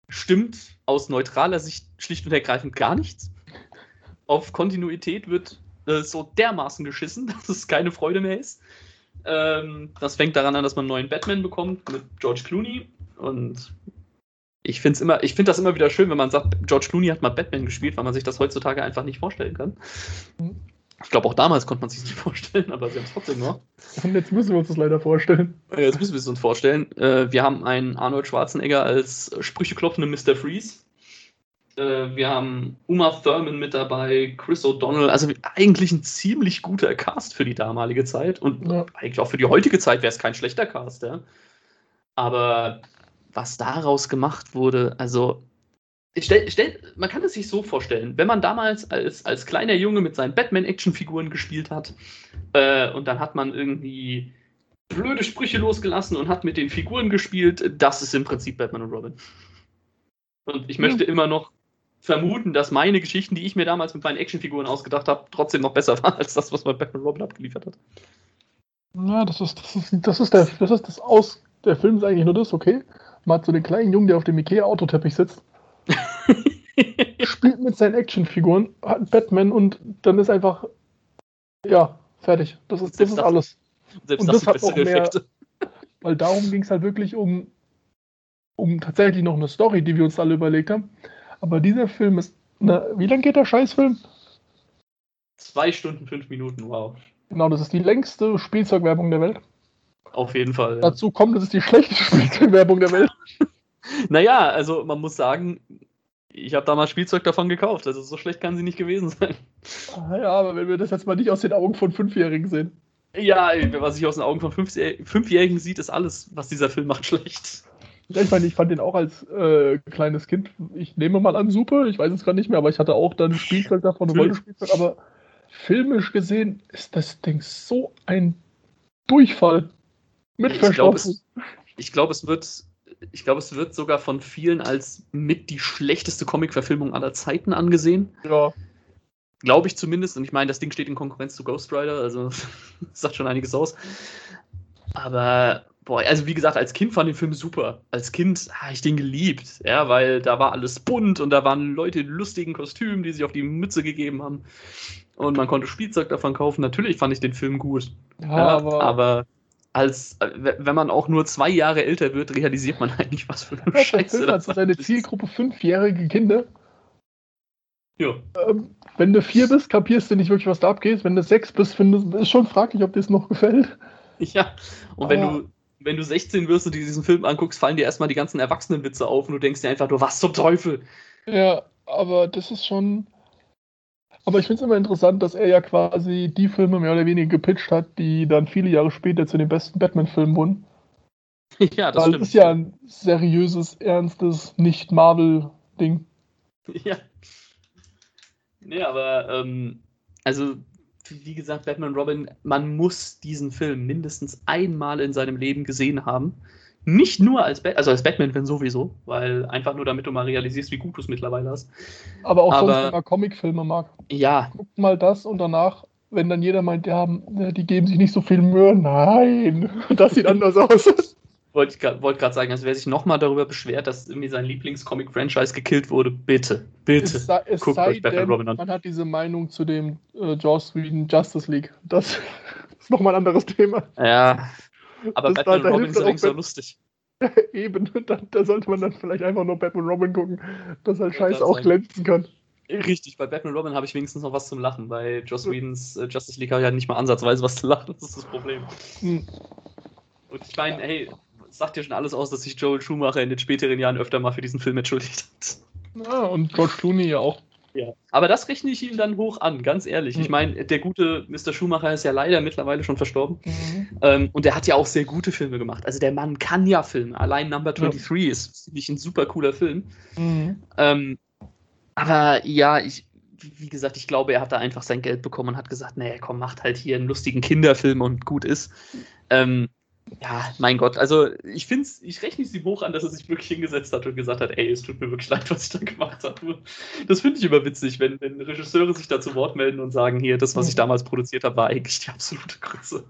stimmt aus neutraler Sicht schlicht und ergreifend gar nichts. Auf Kontinuität wird äh, so dermaßen geschissen, dass es keine Freude mehr ist. Ähm, das fängt daran an, dass man einen neuen Batman bekommt mit George Clooney. Und ich finde immer, ich finde das immer wieder schön, wenn man sagt, George Clooney hat mal Batman gespielt, weil man sich das heutzutage einfach nicht vorstellen kann. Ich glaube, auch damals konnte man sich nicht vorstellen, aber sie haben es trotzdem noch. Und jetzt müssen wir uns das leider vorstellen. Jetzt müssen wir es uns vorstellen. Äh, Wir haben einen Arnold Schwarzenegger als sprücheklopfenden Mr. Freeze. Äh, Wir haben Uma Thurman mit dabei, Chris O'Donnell. Also eigentlich ein ziemlich guter Cast für die damalige Zeit. Und Ja. eigentlich auch für die heutige Zeit wäre es kein schlechter Cast, ja. Aber was daraus gemacht wurde, also. Stell, stell, man kann es sich so vorstellen, wenn man damals als, als kleiner Junge mit seinen Batman-Actionfiguren gespielt hat äh, und dann hat man irgendwie blöde Sprüche losgelassen und hat mit den Figuren gespielt, das ist im Prinzip Batman und Robin. Und ich möchte immer noch vermuten, dass meine Geschichten, die ich mir damals mit meinen Actionfiguren ausgedacht habe, trotzdem noch besser waren als das, was man Batman und Robin abgeliefert hat. Ja, das ist, das ist, das ist der, das ist das Aus. Der Film ist eigentlich nur das, okay. Man hat so den kleinen Jungen, der auf dem Ikea-Autoteppich sitzt, spielt mit seinen Actionfiguren, hat Batman und dann ist einfach, ja, fertig. Das ist, das ist alles. Selbst Und das das hat auch mehr- Effekte. Weil darum ging es halt wirklich um, um tatsächlich noch eine Story, die wir uns alle überlegt haben. Aber dieser Film ist, na, wie lang geht der Scheißfilm? Zwei Stunden, fünf Minuten, wow. Genau, das ist die längste Spielzeugwerbung der Welt. Auf jeden Fall. Ja. Dazu kommt, das ist die schlechteste Spielzeugwerbung der Welt. Naja, also man muss sagen, Ich habe damals Spielzeug davon gekauft, also so schlecht kann sie nicht gewesen sein. Ah, ja, aber wenn wir das jetzt mal nicht aus den Augen von Fünfjährigen sehen. Ja, was ich aus den Augen von Fünfjährigen sieht, ist alles, was dieser Film macht, schlecht. Ja, ich meine, ich fand den auch als äh, kleines Kind, ich nehme mal an, super, ich weiß es gar nicht mehr, aber ich hatte auch dann Spielzeug davon, Rollenspielzeug, aber filmisch gesehen ist das Ding so ein Durchfall. Mit ich glaube, es, glaub, es wird ich glaube, es wird sogar von vielen als mit die schlechteste Comic-Verfilmung aller Zeiten angesehen. Ja. Glaube ich zumindest. Und ich meine, das Ding steht in Konkurrenz zu Ghost Rider, also sagt schon einiges aus. Aber, boah, also wie gesagt, als Kind fand ich den Film super. Als Kind habe ich den geliebt, ja, weil da war alles bunt und da waren Leute in lustigen Kostümen, die sich auf die Mütze gegeben haben. Und man konnte Spielzeug davon kaufen. Natürlich fand ich den Film gut. Ja, ja aber, aber als wenn man auch nur zwei Jahre älter wird, realisiert man eigentlich, was für eine Scheiße. Film hat seine Zielgruppe fünfjährige Kinder. Ja. Ähm, wenn du vier bist, kapierst du nicht wirklich, was da abgeht. Wenn du sechs bist, findest, ist schon fraglich, ob dir es noch gefällt. Ja, und wenn du wenn du 16 wirst und dir diesen Film anguckst, fallen dir erstmal die ganzen Erwachsenenwitze auf und du denkst dir einfach nur, was zum Teufel? Ja, aber das ist schon. Aber ich finde es immer interessant, dass er ja quasi die Filme mehr oder weniger gepitcht hat, die dann viele Jahre später zu den besten Batman-Filmen wurden. Ja, das Weil stimmt. Das ist ja ein seriöses, ernstes, nicht Marvel-Ding. Ja. Nee, aber, ähm, also, wie gesagt, Batman Robin, man muss diesen Film mindestens einmal in seinem Leben gesehen haben. Nicht nur als, ba also als Batman-Fan sowieso, weil einfach nur damit du mal realisierst, wie gut du es mittlerweile hast. Aber auch Aber, sonst, wenn man Comicfilme mag. Ja. Guck mal das und danach, wenn dann jeder meint, ja, die geben sich nicht so viel Mühe, nein, das sieht anders aus. Wollte ich wollt gerade sagen, also wer sich nochmal darüber beschwert, dass irgendwie sein Lieblingscomic-Franchise gekillt wurde, bitte, bitte, es sei, es guckt euch Batman Robin an. Man hat diese Meinung zu dem äh, Joss Whedon Justice League. Das ist nochmal ein anderes Thema. Ja, aber das Batman da, Robin ist übrigens so lustig. Eben, da, da, sollte man dann vielleicht einfach nur Batman Robin gucken, dass halt Scheiße auch glänzen kann. Richtig, bei Batman Robin habe ich wenigstens noch was zum Lachen. Bei Joss Whedons äh, Justice League habe ich ja nicht mal ansatzweise was zu lachen. Das ist das Problem. Hm. Und ich meine, hey, sagt ja schon alles aus, dass sich Joel Schumacher in den späteren Jahren öfter mal für diesen Film entschuldigt hat. Ja, und George Clooney ja auch. Ja. Aber das rechne ich ihm dann hoch an, ganz ehrlich. Mhm. Ich meine, der gute Mr. Schumacher ist ja leider mittlerweile schon verstorben. Mhm. Ähm, und der hat ja auch sehr gute Filme gemacht. Also der Mann kann ja filmen. Allein Number 23 ja. ist, finde ich, ein super cooler Film. Mhm. Ähm, aber ja, ich, wie gesagt, ich glaube, er hat da einfach sein Geld bekommen und hat gesagt, naja, komm, macht halt hier einen lustigen Kinderfilm und gut ist. Ähm, ja, mein Gott, also ich finde ich rechne es ihm hoch an, dass er sich wirklich hingesetzt hat und gesagt hat, ey, es tut mir wirklich leid, was ich da gemacht habe. Das finde ich immer witzig, wenn, wenn, Regisseure sich da zu Wort melden und sagen, hier, das, was ich damals produziert habe, war eigentlich die absolute Grütze.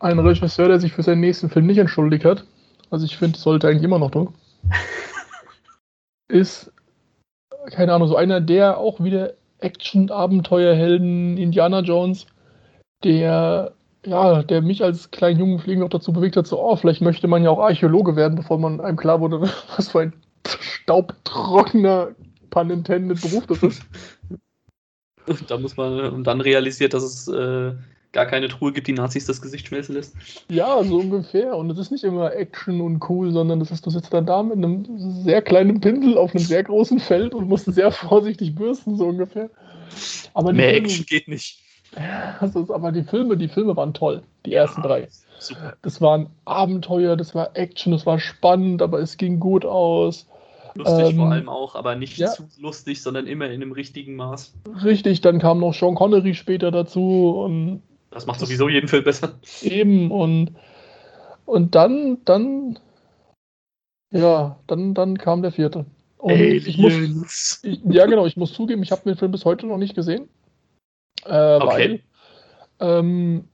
Ein Regisseur, der sich für seinen nächsten Film nicht entschuldigt hat, also ich finde, sollte eigentlich immer noch tun, ist, keine Ahnung, so einer der auch wieder Action-Abenteuerhelden Indiana Jones, der ja, der mich als kleinen Jungen fliegen auch dazu bewegt hat, so, oh, vielleicht möchte man ja auch Archäologe werden, bevor man einem klar wurde, was für ein staubtrockener, pun intended Beruf das ist. da muss man, und dann realisiert, dass es äh, gar keine Truhe gibt, die Nazis das Gesicht schmelzen lässt. Ja, so ungefähr. Und es ist nicht immer Action und cool, sondern das ist, du sitzt dann da mit einem sehr kleinen Pinsel auf einem sehr großen Feld und musst sehr vorsichtig bürsten, so ungefähr. Aber Mehr Action geht nicht. Das ist aber die Filme, die Filme waren toll, die ersten ja, drei. Super. Das waren Abenteuer, das war Action, das war spannend, aber es ging gut aus. Lustig ähm, vor allem auch, aber nicht ja. zu lustig, sondern immer in einem richtigen Maß. Richtig, dann kam noch Sean Connery später dazu und das macht sowieso jeden Film besser. Eben und und dann dann ja, dann dann kam der vierte. Und ich muss, ich, ja genau, ich muss zugeben, ich habe den Film bis heute noch nicht gesehen. Äh, okay. Weil ähm,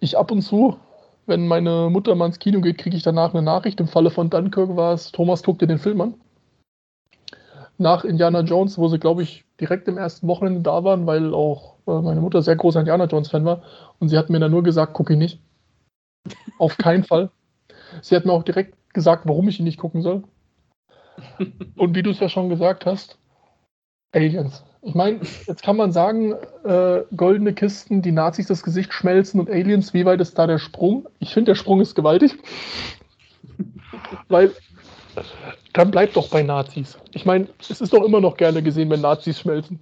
ich ab und zu, wenn meine Mutter mal ins Kino geht, kriege ich danach eine Nachricht. Im Falle von Dunkirk war es, Thomas guckt dir den Film an. Nach Indiana Jones, wo sie, glaube ich, direkt im ersten Wochenende da waren, weil auch äh, meine Mutter sehr großer Indiana Jones-Fan war. Und sie hat mir dann nur gesagt, gucke ich nicht. Auf keinen Fall. Sie hat mir auch direkt gesagt, warum ich ihn nicht gucken soll. Und wie du es ja schon gesagt hast, Aliens. Ich meine, jetzt kann man sagen, äh, goldene Kisten, die Nazis das Gesicht schmelzen und Aliens, wie weit ist da der Sprung? Ich finde, der Sprung ist gewaltig. Weil Dann bleibt doch bei Nazis. Ich meine, es ist doch immer noch gerne gesehen, wenn Nazis schmelzen.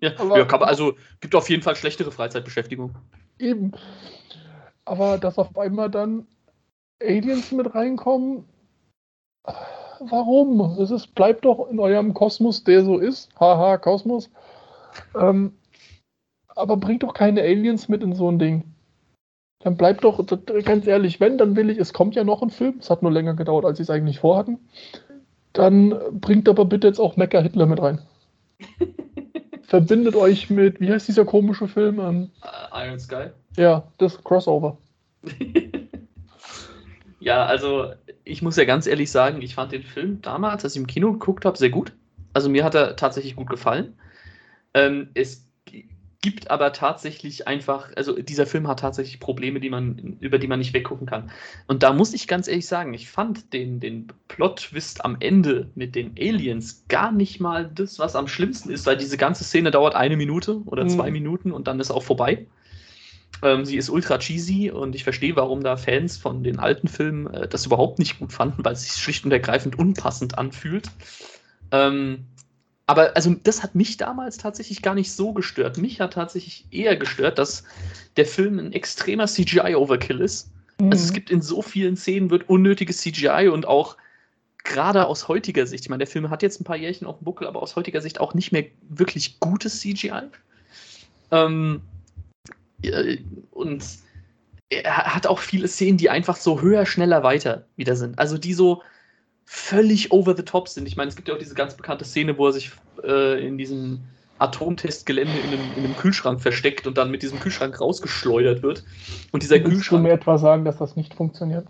ja, aber, ja man, also gibt auf jeden Fall schlechtere Freizeitbeschäftigung. Eben. Aber dass auf einmal dann Aliens mit reinkommen, warum? Es ist, bleibt doch in eurem Kosmos, der so ist. Haha, Kosmos. Ähm, aber bringt doch keine Aliens mit in so ein Ding. Dann bleibt doch, ganz ehrlich, wenn, dann will ich, es kommt ja noch ein Film, es hat nur länger gedauert, als sie es eigentlich vorhatten. Dann bringt aber bitte jetzt auch Mecha Hitler mit rein. Verbindet euch mit, wie heißt dieser komische Film? Ähm, uh, Iron Sky? Ja, das Crossover. ja, also ich muss ja ganz ehrlich sagen, ich fand den Film damals, als ich im Kino geguckt habe, sehr gut. Also mir hat er tatsächlich gut gefallen. Ähm, es gibt aber tatsächlich einfach, also dieser Film hat tatsächlich Probleme, die man, über die man nicht weggucken kann. Und da muss ich ganz ehrlich sagen, ich fand den, den Plot-Twist am Ende mit den Aliens gar nicht mal das, was am schlimmsten ist, weil diese ganze Szene dauert eine Minute oder zwei mhm. Minuten und dann ist auch vorbei. Ähm, sie ist ultra cheesy und ich verstehe, warum da Fans von den alten Filmen äh, das überhaupt nicht gut fanden, weil es sich schlicht und ergreifend unpassend anfühlt. Ähm, aber also das hat mich damals tatsächlich gar nicht so gestört. Mich hat tatsächlich eher gestört, dass der Film ein extremer CGI-Overkill ist. Mhm. Also es gibt in so vielen Szenen wird unnötiges CGI und auch gerade aus heutiger Sicht, ich meine, der Film hat jetzt ein paar Jährchen auf dem Buckel, aber aus heutiger Sicht auch nicht mehr wirklich gutes CGI. Ähm, und er hat auch viele Szenen, die einfach so höher, schneller, weiter wieder sind. Also die so völlig over the top sind. Ich meine, es gibt ja auch diese ganz bekannte Szene, wo er sich äh, in diesem Atomtestgelände in einem, in einem, Kühlschrank versteckt und dann mit diesem Kühlschrank rausgeschleudert wird. Und dieser Willst Kühlschrank. du mir etwa sagen, dass das nicht funktioniert?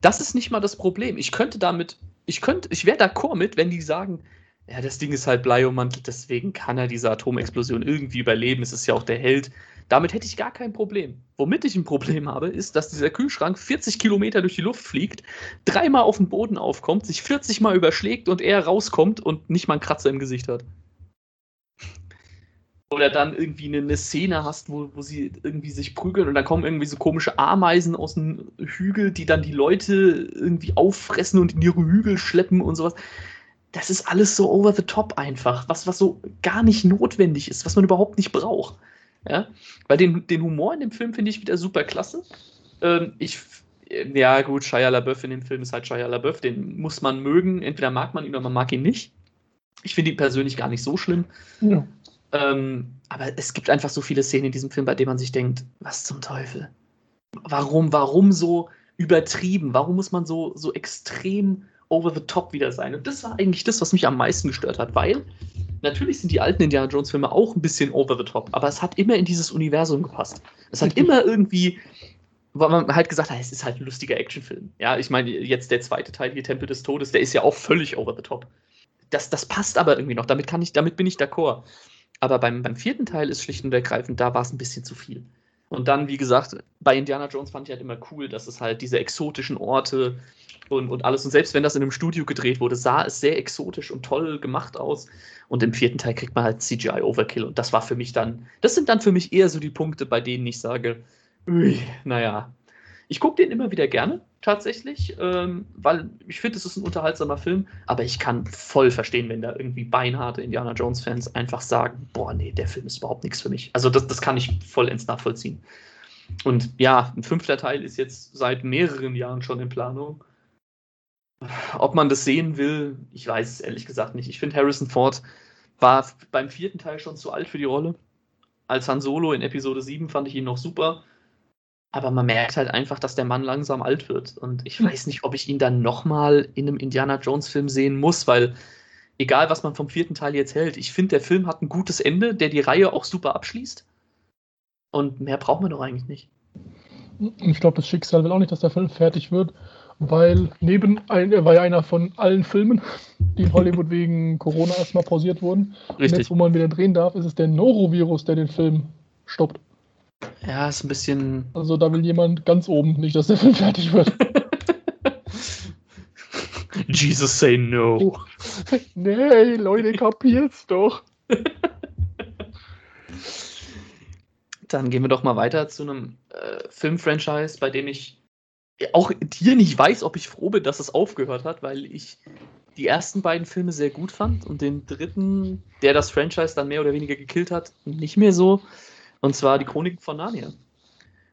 Das ist nicht mal das Problem. Ich könnte damit, ich könnte, ich wäre d'accord mit, wenn die sagen, ja, das Ding ist halt bleiummantelt, deswegen kann er diese Atomexplosion irgendwie überleben. Es ist ja auch der Held. Damit hätte ich gar kein Problem. Womit ich ein Problem habe, ist, dass dieser Kühlschrank 40 Kilometer durch die Luft fliegt, dreimal auf den Boden aufkommt, sich 40 Mal überschlägt und er rauskommt und nicht mal einen Kratzer im Gesicht hat. Oder dann irgendwie eine, Szene hast, wo, wo sie irgendwie sich prügeln und dann kommen irgendwie so komische Ameisen aus dem Hügel, die dann die Leute irgendwie auffressen und in ihre Hügel schleppen und sowas das ist alles so over the top einfach, was, was so gar nicht notwendig ist, was man überhaupt nicht braucht. Ja? Weil den, den Humor in dem Film finde ich wieder super klasse. Ähm, ich, ja, gut, Shia LaBeouf in dem Film ist halt Shia LaBeouf, den muss man mögen. Entweder mag man ihn oder man mag ihn nicht. Ich finde ihn persönlich gar nicht so schlimm. Ja. Ähm, aber es gibt einfach so viele Szenen in diesem Film, bei denen man sich denkt, was zum Teufel? Warum, warum so übertrieben? Warum muss man so, so extrem over the top wieder sein? Und das war eigentlich das, was mich am meisten gestört hat, weil natürlich sind die alten Indiana Jones Filme auch ein bisschen over the top, aber es hat immer in dieses Universum gepasst. Es hat immer irgendwie, weil man halt gesagt hat, es ist halt ein lustiger Actionfilm. Ja, ich meine, jetzt der zweite Teil hier, Tempel des Todes, der ist ja auch völlig over the top. Das, das passt aber irgendwie noch, damit, kann ich, damit bin ich d'accord. Aber beim, beim vierten Teil ist schlicht und ergreifend, da war es ein bisschen zu viel. Und dann, wie gesagt, bei Indiana Jones fand ich halt immer cool, dass es halt diese exotischen Orte und, und alles. Und selbst wenn das in einem Studio gedreht wurde, sah es sehr exotisch und toll gemacht aus. Und im vierten Teil kriegt man halt CGI Overkill. Und das war für mich dann, das sind dann für mich eher so die Punkte, bei denen ich sage, ui, naja. Ich gucke den immer wieder gerne, tatsächlich, ähm, weil ich finde, es ist ein unterhaltsamer Film, aber ich kann voll verstehen, wenn da irgendwie beinharte Indiana Jones-Fans einfach sagen, boah, nee, der Film ist überhaupt nichts für mich. Also das, das kann ich vollends nachvollziehen. Und ja, ein fünfter Teil ist jetzt seit mehreren Jahren schon in Planung. Ob man das sehen will, ich weiß es ehrlich gesagt nicht. Ich finde, Harrison Ford war beim vierten Teil schon zu alt für die Rolle. Als Han Solo in Episode 7 fand ich ihn noch super. Aber man merkt halt einfach, dass der Mann langsam alt wird. Und ich weiß nicht, ob ich ihn dann nochmal in einem Indiana Jones-Film sehen muss, weil egal, was man vom vierten Teil jetzt hält, ich finde, der Film hat ein gutes Ende, der die Reihe auch super abschließt. Und mehr braucht man doch eigentlich nicht. Ich glaube, das Schicksal will auch nicht, dass der Film fertig wird weil neben ein, er war ja einer von allen Filmen, die in Hollywood wegen Corona erstmal pausiert wurden. Richtig. Und jetzt, wo man wieder drehen darf, ist es der Norovirus, der den Film stoppt. Ja, ist ein bisschen. Also da will jemand ganz oben nicht, dass der Film fertig wird. Jesus say no. nee, Leute, kapiert's doch. Dann gehen wir doch mal weiter zu einem äh, Filmfranchise, bei dem ich auch dir nicht weiß, ob ich froh bin, dass es aufgehört hat, weil ich die ersten beiden Filme sehr gut fand und den dritten, der das Franchise dann mehr oder weniger gekillt hat, nicht mehr so. Und zwar die Chroniken von Narnia.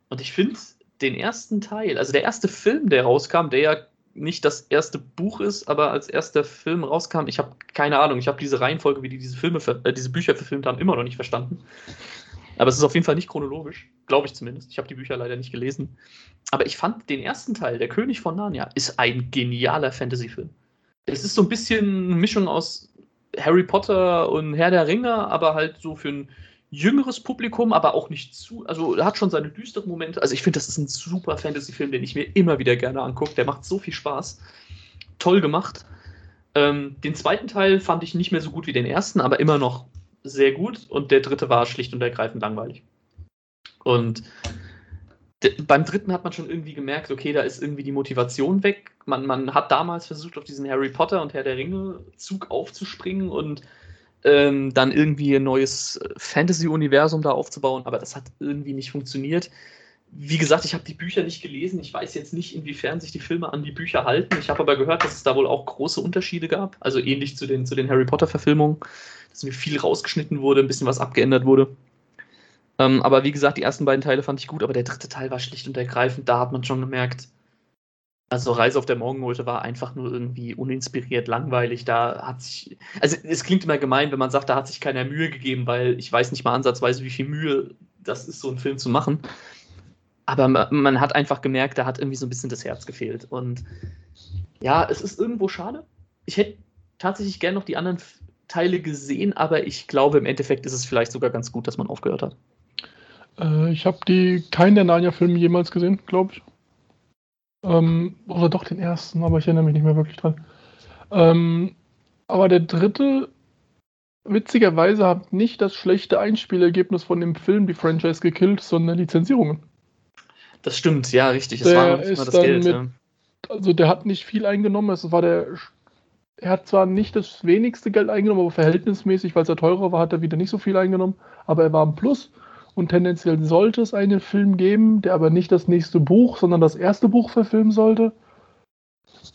Und ich finde den ersten Teil, also der erste Film, der rauskam, der ja nicht das erste Buch ist, aber als erster Film rauskam, ich habe keine Ahnung, ich habe diese Reihenfolge, wie die diese Filme, äh, diese Bücher verfilmt haben, immer noch nicht verstanden. Aber es ist auf jeden Fall nicht chronologisch, glaube ich zumindest. Ich habe die Bücher leider nicht gelesen. Aber ich fand den ersten Teil, Der König von Narnia, ist ein genialer Fantasy-Film. Es ist so ein bisschen eine Mischung aus Harry Potter und Herr der Ringe, aber halt so für ein jüngeres Publikum, aber auch nicht zu. Also hat schon seine düsteren Momente. Also ich finde, das ist ein super Fantasy-Film, den ich mir immer wieder gerne angucke. Der macht so viel Spaß. Toll gemacht. Ähm, den zweiten Teil fand ich nicht mehr so gut wie den ersten, aber immer noch sehr gut und der dritte war schlicht und ergreifend langweilig. Und beim dritten hat man schon irgendwie gemerkt, okay, da ist irgendwie die Motivation weg. Man, man hat damals versucht, auf diesen Harry Potter und Herr der Ringe Zug aufzuspringen und ähm, dann irgendwie ein neues Fantasy-Universum da aufzubauen, aber das hat irgendwie nicht funktioniert. Wie gesagt, ich habe die Bücher nicht gelesen. Ich weiß jetzt nicht, inwiefern sich die Filme an die Bücher halten. Ich habe aber gehört, dass es da wohl auch große Unterschiede gab. Also ähnlich zu den, zu den Harry Potter-Verfilmungen dass mir viel rausgeschnitten wurde, ein bisschen was abgeändert wurde. Ähm, aber wie gesagt, die ersten beiden Teile fand ich gut, aber der dritte Teil war schlicht und ergreifend, da hat man schon gemerkt, also Reise auf der Morgenröte war einfach nur irgendwie uninspiriert, langweilig. Da hat sich, also es klingt immer gemein, wenn man sagt, da hat sich keiner Mühe gegeben, weil ich weiß nicht mal ansatzweise, wie viel Mühe das ist, so einen Film zu machen. Aber man hat einfach gemerkt, da hat irgendwie so ein bisschen das Herz gefehlt. Und ja, es ist irgendwo schade. Ich hätte tatsächlich gern noch die anderen Teile gesehen, aber ich glaube, im Endeffekt ist es vielleicht sogar ganz gut, dass man aufgehört hat. Äh, ich habe keinen der Narnia-Filme jemals gesehen, glaube ich. Ähm, oder doch den ersten, aber ich erinnere mich nicht mehr wirklich dran. Ähm, aber der dritte, witzigerweise, hat nicht das schlechte Einspielergebnis von dem Film die Franchise gekillt, sondern Lizenzierungen. Das stimmt, ja, richtig. Es der war nicht mal das Geld. Mit, ja. Also der hat nicht viel eingenommen, es war der er hat zwar nicht das wenigste Geld eingenommen, aber verhältnismäßig, weil es ja teurer war, hat er wieder nicht so viel eingenommen. Aber er war im Plus und tendenziell sollte es einen Film geben, der aber nicht das nächste Buch, sondern das erste Buch verfilmen sollte.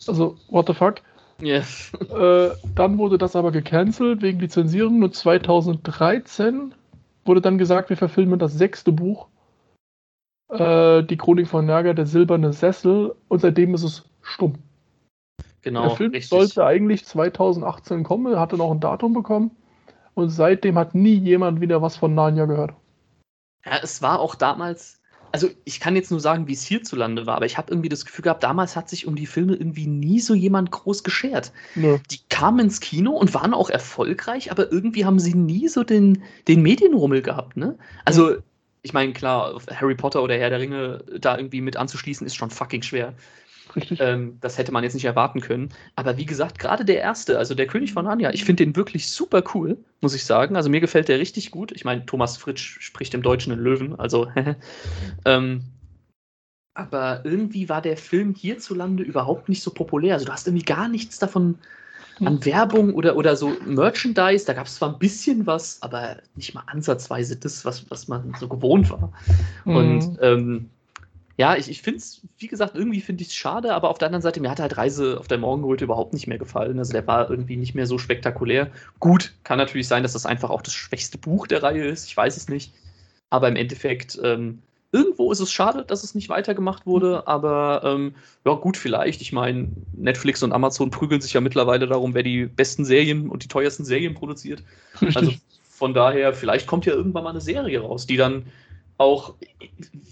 Also, what the fuck? Yes. Äh, dann wurde das aber gecancelt wegen Lizenzierung und 2013 wurde dann gesagt, wir verfilmen das sechste Buch, äh, die Chronik von Naga, der silberne Sessel, und seitdem ist es stumm. Genau, der Film richtig. sollte eigentlich 2018 kommen, hatte noch ein Datum bekommen und seitdem hat nie jemand wieder was von Narnia gehört. Ja, es war auch damals, also ich kann jetzt nur sagen, wie es hierzulande war, aber ich habe irgendwie das Gefühl gehabt, damals hat sich um die Filme irgendwie nie so jemand groß geschert. Nö. Die kamen ins Kino und waren auch erfolgreich, aber irgendwie haben sie nie so den, den Medienrummel gehabt, ne? Also, ich meine, klar, Harry Potter oder Herr der Ringe da irgendwie mit anzuschließen, ist schon fucking schwer. Richtig. Ähm, das hätte man jetzt nicht erwarten können. Aber wie gesagt, gerade der erste, also der König von Narnia, ich finde den wirklich super cool, muss ich sagen. Also mir gefällt der richtig gut. Ich meine, Thomas Fritsch spricht im Deutschen einen Löwen, also. ähm, aber irgendwie war der Film hierzulande überhaupt nicht so populär. Also du hast irgendwie gar nichts davon an. Werbung oder, oder so Merchandise. Da gab es zwar ein bisschen was, aber nicht mal ansatzweise das, was, was man so gewohnt war. Mhm. Und ähm, ja, ich, ich finde es, wie gesagt, irgendwie finde ich es schade, aber auf der anderen Seite, mir hat halt Reise auf der Morgenröte überhaupt nicht mehr gefallen. Also der war irgendwie nicht mehr so spektakulär. Gut, kann natürlich sein, dass das einfach auch das schwächste Buch der Reihe ist, ich weiß es nicht. Aber im Endeffekt, ähm, irgendwo ist es schade, dass es nicht weitergemacht wurde, aber ähm, ja, gut, vielleicht. Ich meine, Netflix und Amazon prügeln sich ja mittlerweile darum, wer die besten Serien und die teuersten Serien produziert. Also von daher, vielleicht kommt ja irgendwann mal eine Serie raus, die dann auch,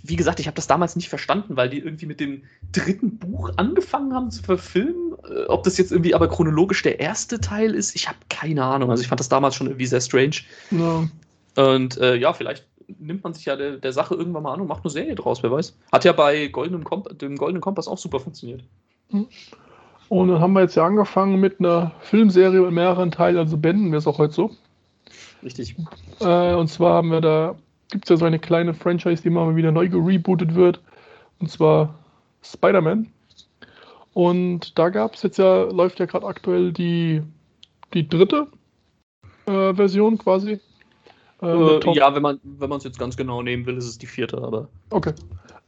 wie gesagt, ich habe das damals nicht verstanden, weil die irgendwie mit dem dritten Buch angefangen haben zu verfilmen. Äh, ob das jetzt irgendwie aber chronologisch der erste Teil ist, ich habe keine Ahnung. Also ich fand das damals schon irgendwie sehr strange. Ja. Und äh, ja, vielleicht nimmt man sich ja der, der, Sache irgendwann mal an und macht eine Serie draus, wer weiß. Hat ja bei Goldenem Komp dem Goldenen Kompass auch super funktioniert. Hm. Und dann haben wir jetzt ja angefangen mit einer Filmserie mit mehreren Teilen, also beenden wir es auch heute so. Richtig. Äh, und zwar haben wir da gibt es ja so eine kleine Franchise, die mal wieder neu gerebootet wird. Und zwar Spider-Man. Und da gab es jetzt ja, läuft ja gerade aktuell die, die dritte äh, Version quasi. Äh, ja, wenn man wenn es jetzt ganz genau nehmen will, ist es die vierte, aber. Okay.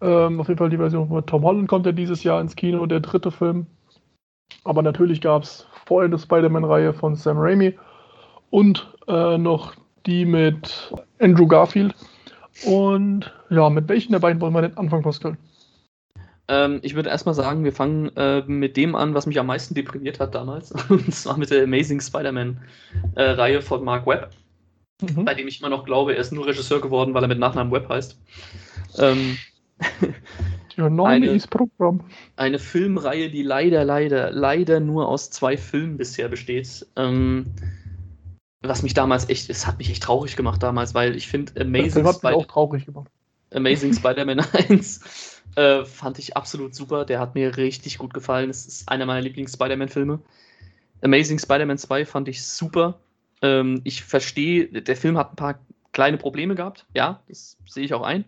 Ähm, auf jeden Fall die Version mit Tom Holland kommt ja dieses Jahr ins Kino, der dritte Film. Aber natürlich gab es vorher eine Spider-Man-Reihe von Sam Raimi und äh, noch die mit Andrew Garfield. Und ja, mit welchen der beiden wollen wir denn anfangen, Pascal? Ähm, ich würde erstmal sagen, wir fangen äh, mit dem an, was mich am meisten deprimiert hat damals. Und zwar mit der Amazing Spider-Man-Reihe äh, von Mark Webb. Mhm. Bei dem ich immer noch glaube, er ist nur Regisseur geworden, weil er mit Nachnamen Webb heißt. Ähm, eine, Programm. Eine Filmreihe, die leider, leider, leider nur aus zwei Filmen bisher besteht. Ähm, was mich damals echt, es hat mich echt traurig gemacht damals, weil ich finde Amazing Spider-Man. Amazing Spider-Man 1 äh, fand ich absolut super. Der hat mir richtig gut gefallen. Es ist einer meiner Lieblings-Spider-Man-Filme. Amazing Spider-Man 2 fand ich super. Ähm, ich verstehe, der Film hat ein paar kleine Probleme gehabt. Ja, das sehe ich auch ein.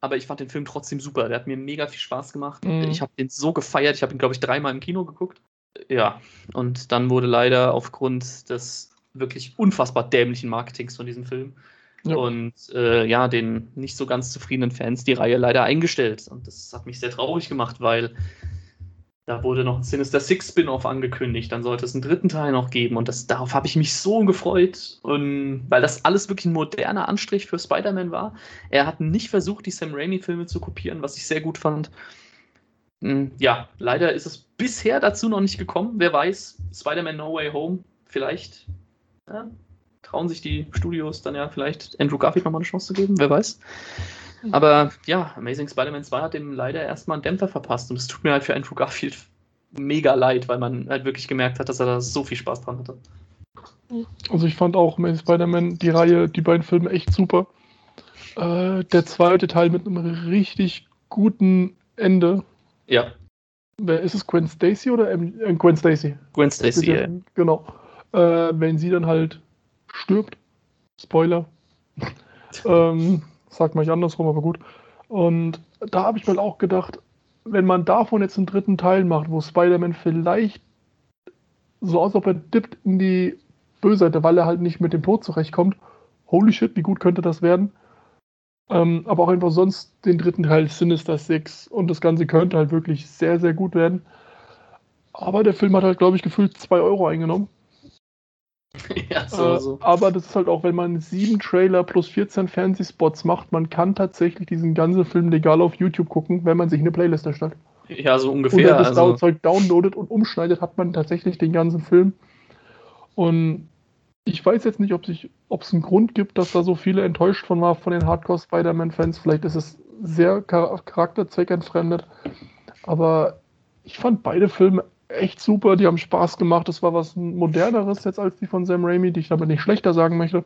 Aber ich fand den Film trotzdem super. Der hat mir mega viel Spaß gemacht. Mhm. Ich habe den so gefeiert. Ich habe ihn, glaube ich, dreimal im Kino geguckt. Ja, und dann wurde leider aufgrund des wirklich unfassbar dämlichen Marketings von diesem Film ja. und äh, ja, den nicht so ganz zufriedenen Fans die Reihe leider eingestellt. Und das hat mich sehr traurig gemacht, weil da wurde noch ein Sinister Six Spin-off angekündigt, dann sollte es einen dritten Teil noch geben und das, darauf habe ich mich so gefreut, und, weil das alles wirklich ein moderner Anstrich für Spider-Man war. Er hat nicht versucht, die Sam Raimi-Filme zu kopieren, was ich sehr gut fand. Hm, ja, leider ist es bisher dazu noch nicht gekommen. Wer weiß, Spider-Man No Way Home, vielleicht ja, trauen sich die Studios dann ja vielleicht Andrew Garfield nochmal eine Chance zu geben, wer weiß. Aber ja, Amazing Spider-Man 2 hat dem leider erstmal einen Dämpfer verpasst und es tut mir halt für Andrew Garfield mega leid, weil man halt wirklich gemerkt hat, dass er da so viel Spaß dran hatte. Also ich fand auch Amazing Spider-Man, die Reihe, die beiden Filme echt super. Äh, der zweite Teil mit einem richtig guten Ende. Ja. Wer ist es? Gwen Stacy oder äh, Gwen Stacy? Gwen Stacy, ja. Genau. Äh, wenn sie dann halt stirbt. Spoiler. ähm, sagt man nicht andersrum, aber gut. Und da habe ich mal auch gedacht, wenn man davon jetzt einen dritten Teil macht, wo Spider-Man vielleicht so aus, ob er dippt in die Böseite, weil er halt nicht mit dem Tod zurechtkommt. Holy shit, wie gut könnte das werden? Ähm, aber auch einfach sonst den dritten Teil Sinister Six und das Ganze könnte halt wirklich sehr, sehr gut werden. Aber der Film hat halt, glaube ich, gefühlt 2 Euro eingenommen. ja, so, äh, so. Aber das ist halt auch, wenn man sieben Trailer plus 14 Fernsehspots macht, man kann tatsächlich diesen ganzen Film legal auf YouTube gucken, wenn man sich eine Playlist erstellt. Ja, so ungefähr. Oder das also... Zeug downloadet und umschneidet, hat man tatsächlich den ganzen Film. Und ich weiß jetzt nicht, ob es einen Grund gibt, dass da so viele enttäuscht von war von den Hardcore Spider-Man-Fans. Vielleicht ist es sehr charakterzweckentfremdet. Aber ich fand beide Filme echt super, die haben Spaß gemacht. Das war was moderneres jetzt als die von Sam Raimi, die ich damit nicht schlechter sagen möchte.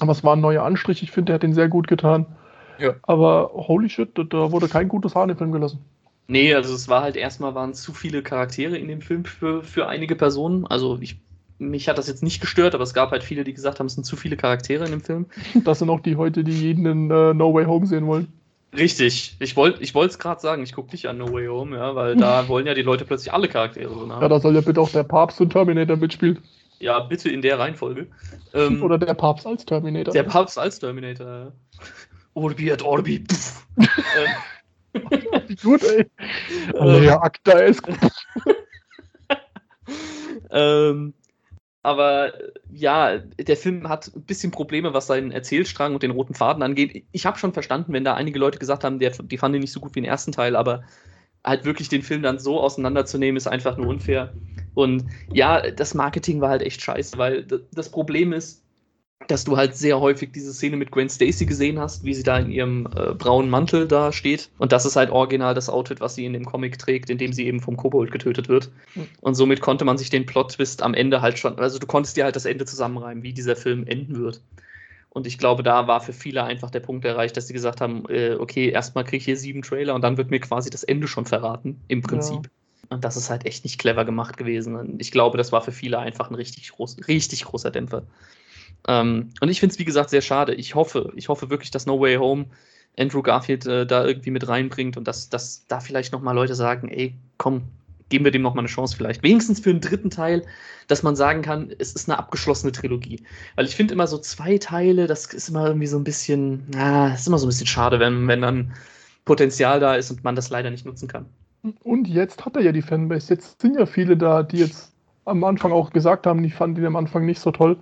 Aber es war ein neuer Anstrich. Ich finde, der hat den sehr gut getan. Ja. Aber holy shit, da wurde kein gutes Haar in den Film gelassen. Nee, also es war halt erstmal waren zu viele Charaktere in dem Film für, für einige Personen. Also ich, mich hat das jetzt nicht gestört, aber es gab halt viele, die gesagt haben, es sind zu viele Charaktere in dem Film. Das sind auch die heute, die jeden in uh, No Way Home sehen wollen. Richtig. Ich wollte ich es gerade sagen, ich gucke dich an No Way Home, ja, weil da wollen ja die Leute plötzlich alle Charaktere drin haben. Ja, da soll ja bitte auch der Papst und Terminator mitspielen. Ja, bitte in der Reihenfolge. Ähm, Oder der Papst als Terminator. Der Papst als Terminator, ja. Orbi et Orbi. ähm. Wie gut, ey. Alea Akta ist. ähm, aber ja, der Film hat ein bisschen Probleme, was seinen Erzählstrang und den roten Faden angeht. Ich habe schon verstanden, wenn da einige Leute gesagt haben, der, die fanden ihn nicht so gut wie den ersten Teil, aber halt wirklich den Film dann so auseinanderzunehmen, ist einfach nur unfair. Und ja, das Marketing war halt echt scheiße, weil das Problem ist, dass du halt sehr häufig diese Szene mit Gwen Stacy gesehen hast, wie sie da in ihrem äh, braunen Mantel da steht. Und das ist halt original das Outfit, was sie in dem Comic trägt, in dem sie eben vom Kobold getötet wird. Mhm. Und somit konnte man sich den Plot-Twist am Ende halt schon, also du konntest dir halt das Ende zusammenreimen, wie dieser Film enden wird. Und ich glaube, da war für viele einfach der Punkt erreicht, dass sie gesagt haben, äh, okay, erstmal kriege ich hier sieben Trailer und dann wird mir quasi das Ende schon verraten, im Prinzip. Ja. Und das ist halt echt nicht clever gemacht gewesen. Und ich glaube, das war für viele einfach ein richtig, groß, richtig großer Dämpfer. Ähm, und ich finde es, wie gesagt, sehr schade. Ich hoffe, ich hoffe wirklich, dass No Way Home Andrew Garfield äh, da irgendwie mit reinbringt und dass, dass da vielleicht nochmal Leute sagen, ey, komm, geben wir dem nochmal eine Chance vielleicht. Wenigstens für einen dritten Teil, dass man sagen kann, es ist eine abgeschlossene Trilogie. Weil ich finde immer so zwei Teile, das ist immer irgendwie so ein bisschen, na, ist immer so ein bisschen schade, wenn, wenn dann Potenzial da ist und man das leider nicht nutzen kann. Und jetzt hat er ja die Fanbase. Jetzt sind ja viele da, die jetzt am Anfang auch gesagt haben, die fanden ihn am Anfang nicht so toll,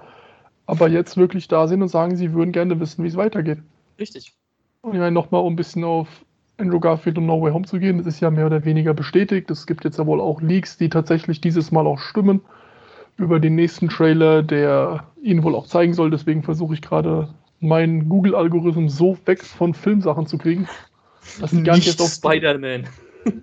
aber jetzt wirklich da sind und sagen, sie würden gerne wissen, wie es weitergeht. Richtig. Und ich meine, nochmal, um ein bisschen auf Andrew Garfield und No Way Home zu gehen, das ist ja mehr oder weniger bestätigt. Es gibt jetzt ja wohl auch Leaks, die tatsächlich dieses Mal auch stimmen über den nächsten Trailer, der ihn wohl auch zeigen soll. Deswegen versuche ich gerade meinen Google-Algorithmus so weg von Filmsachen zu kriegen, dass ich gar nicht jetzt auf Spider-Man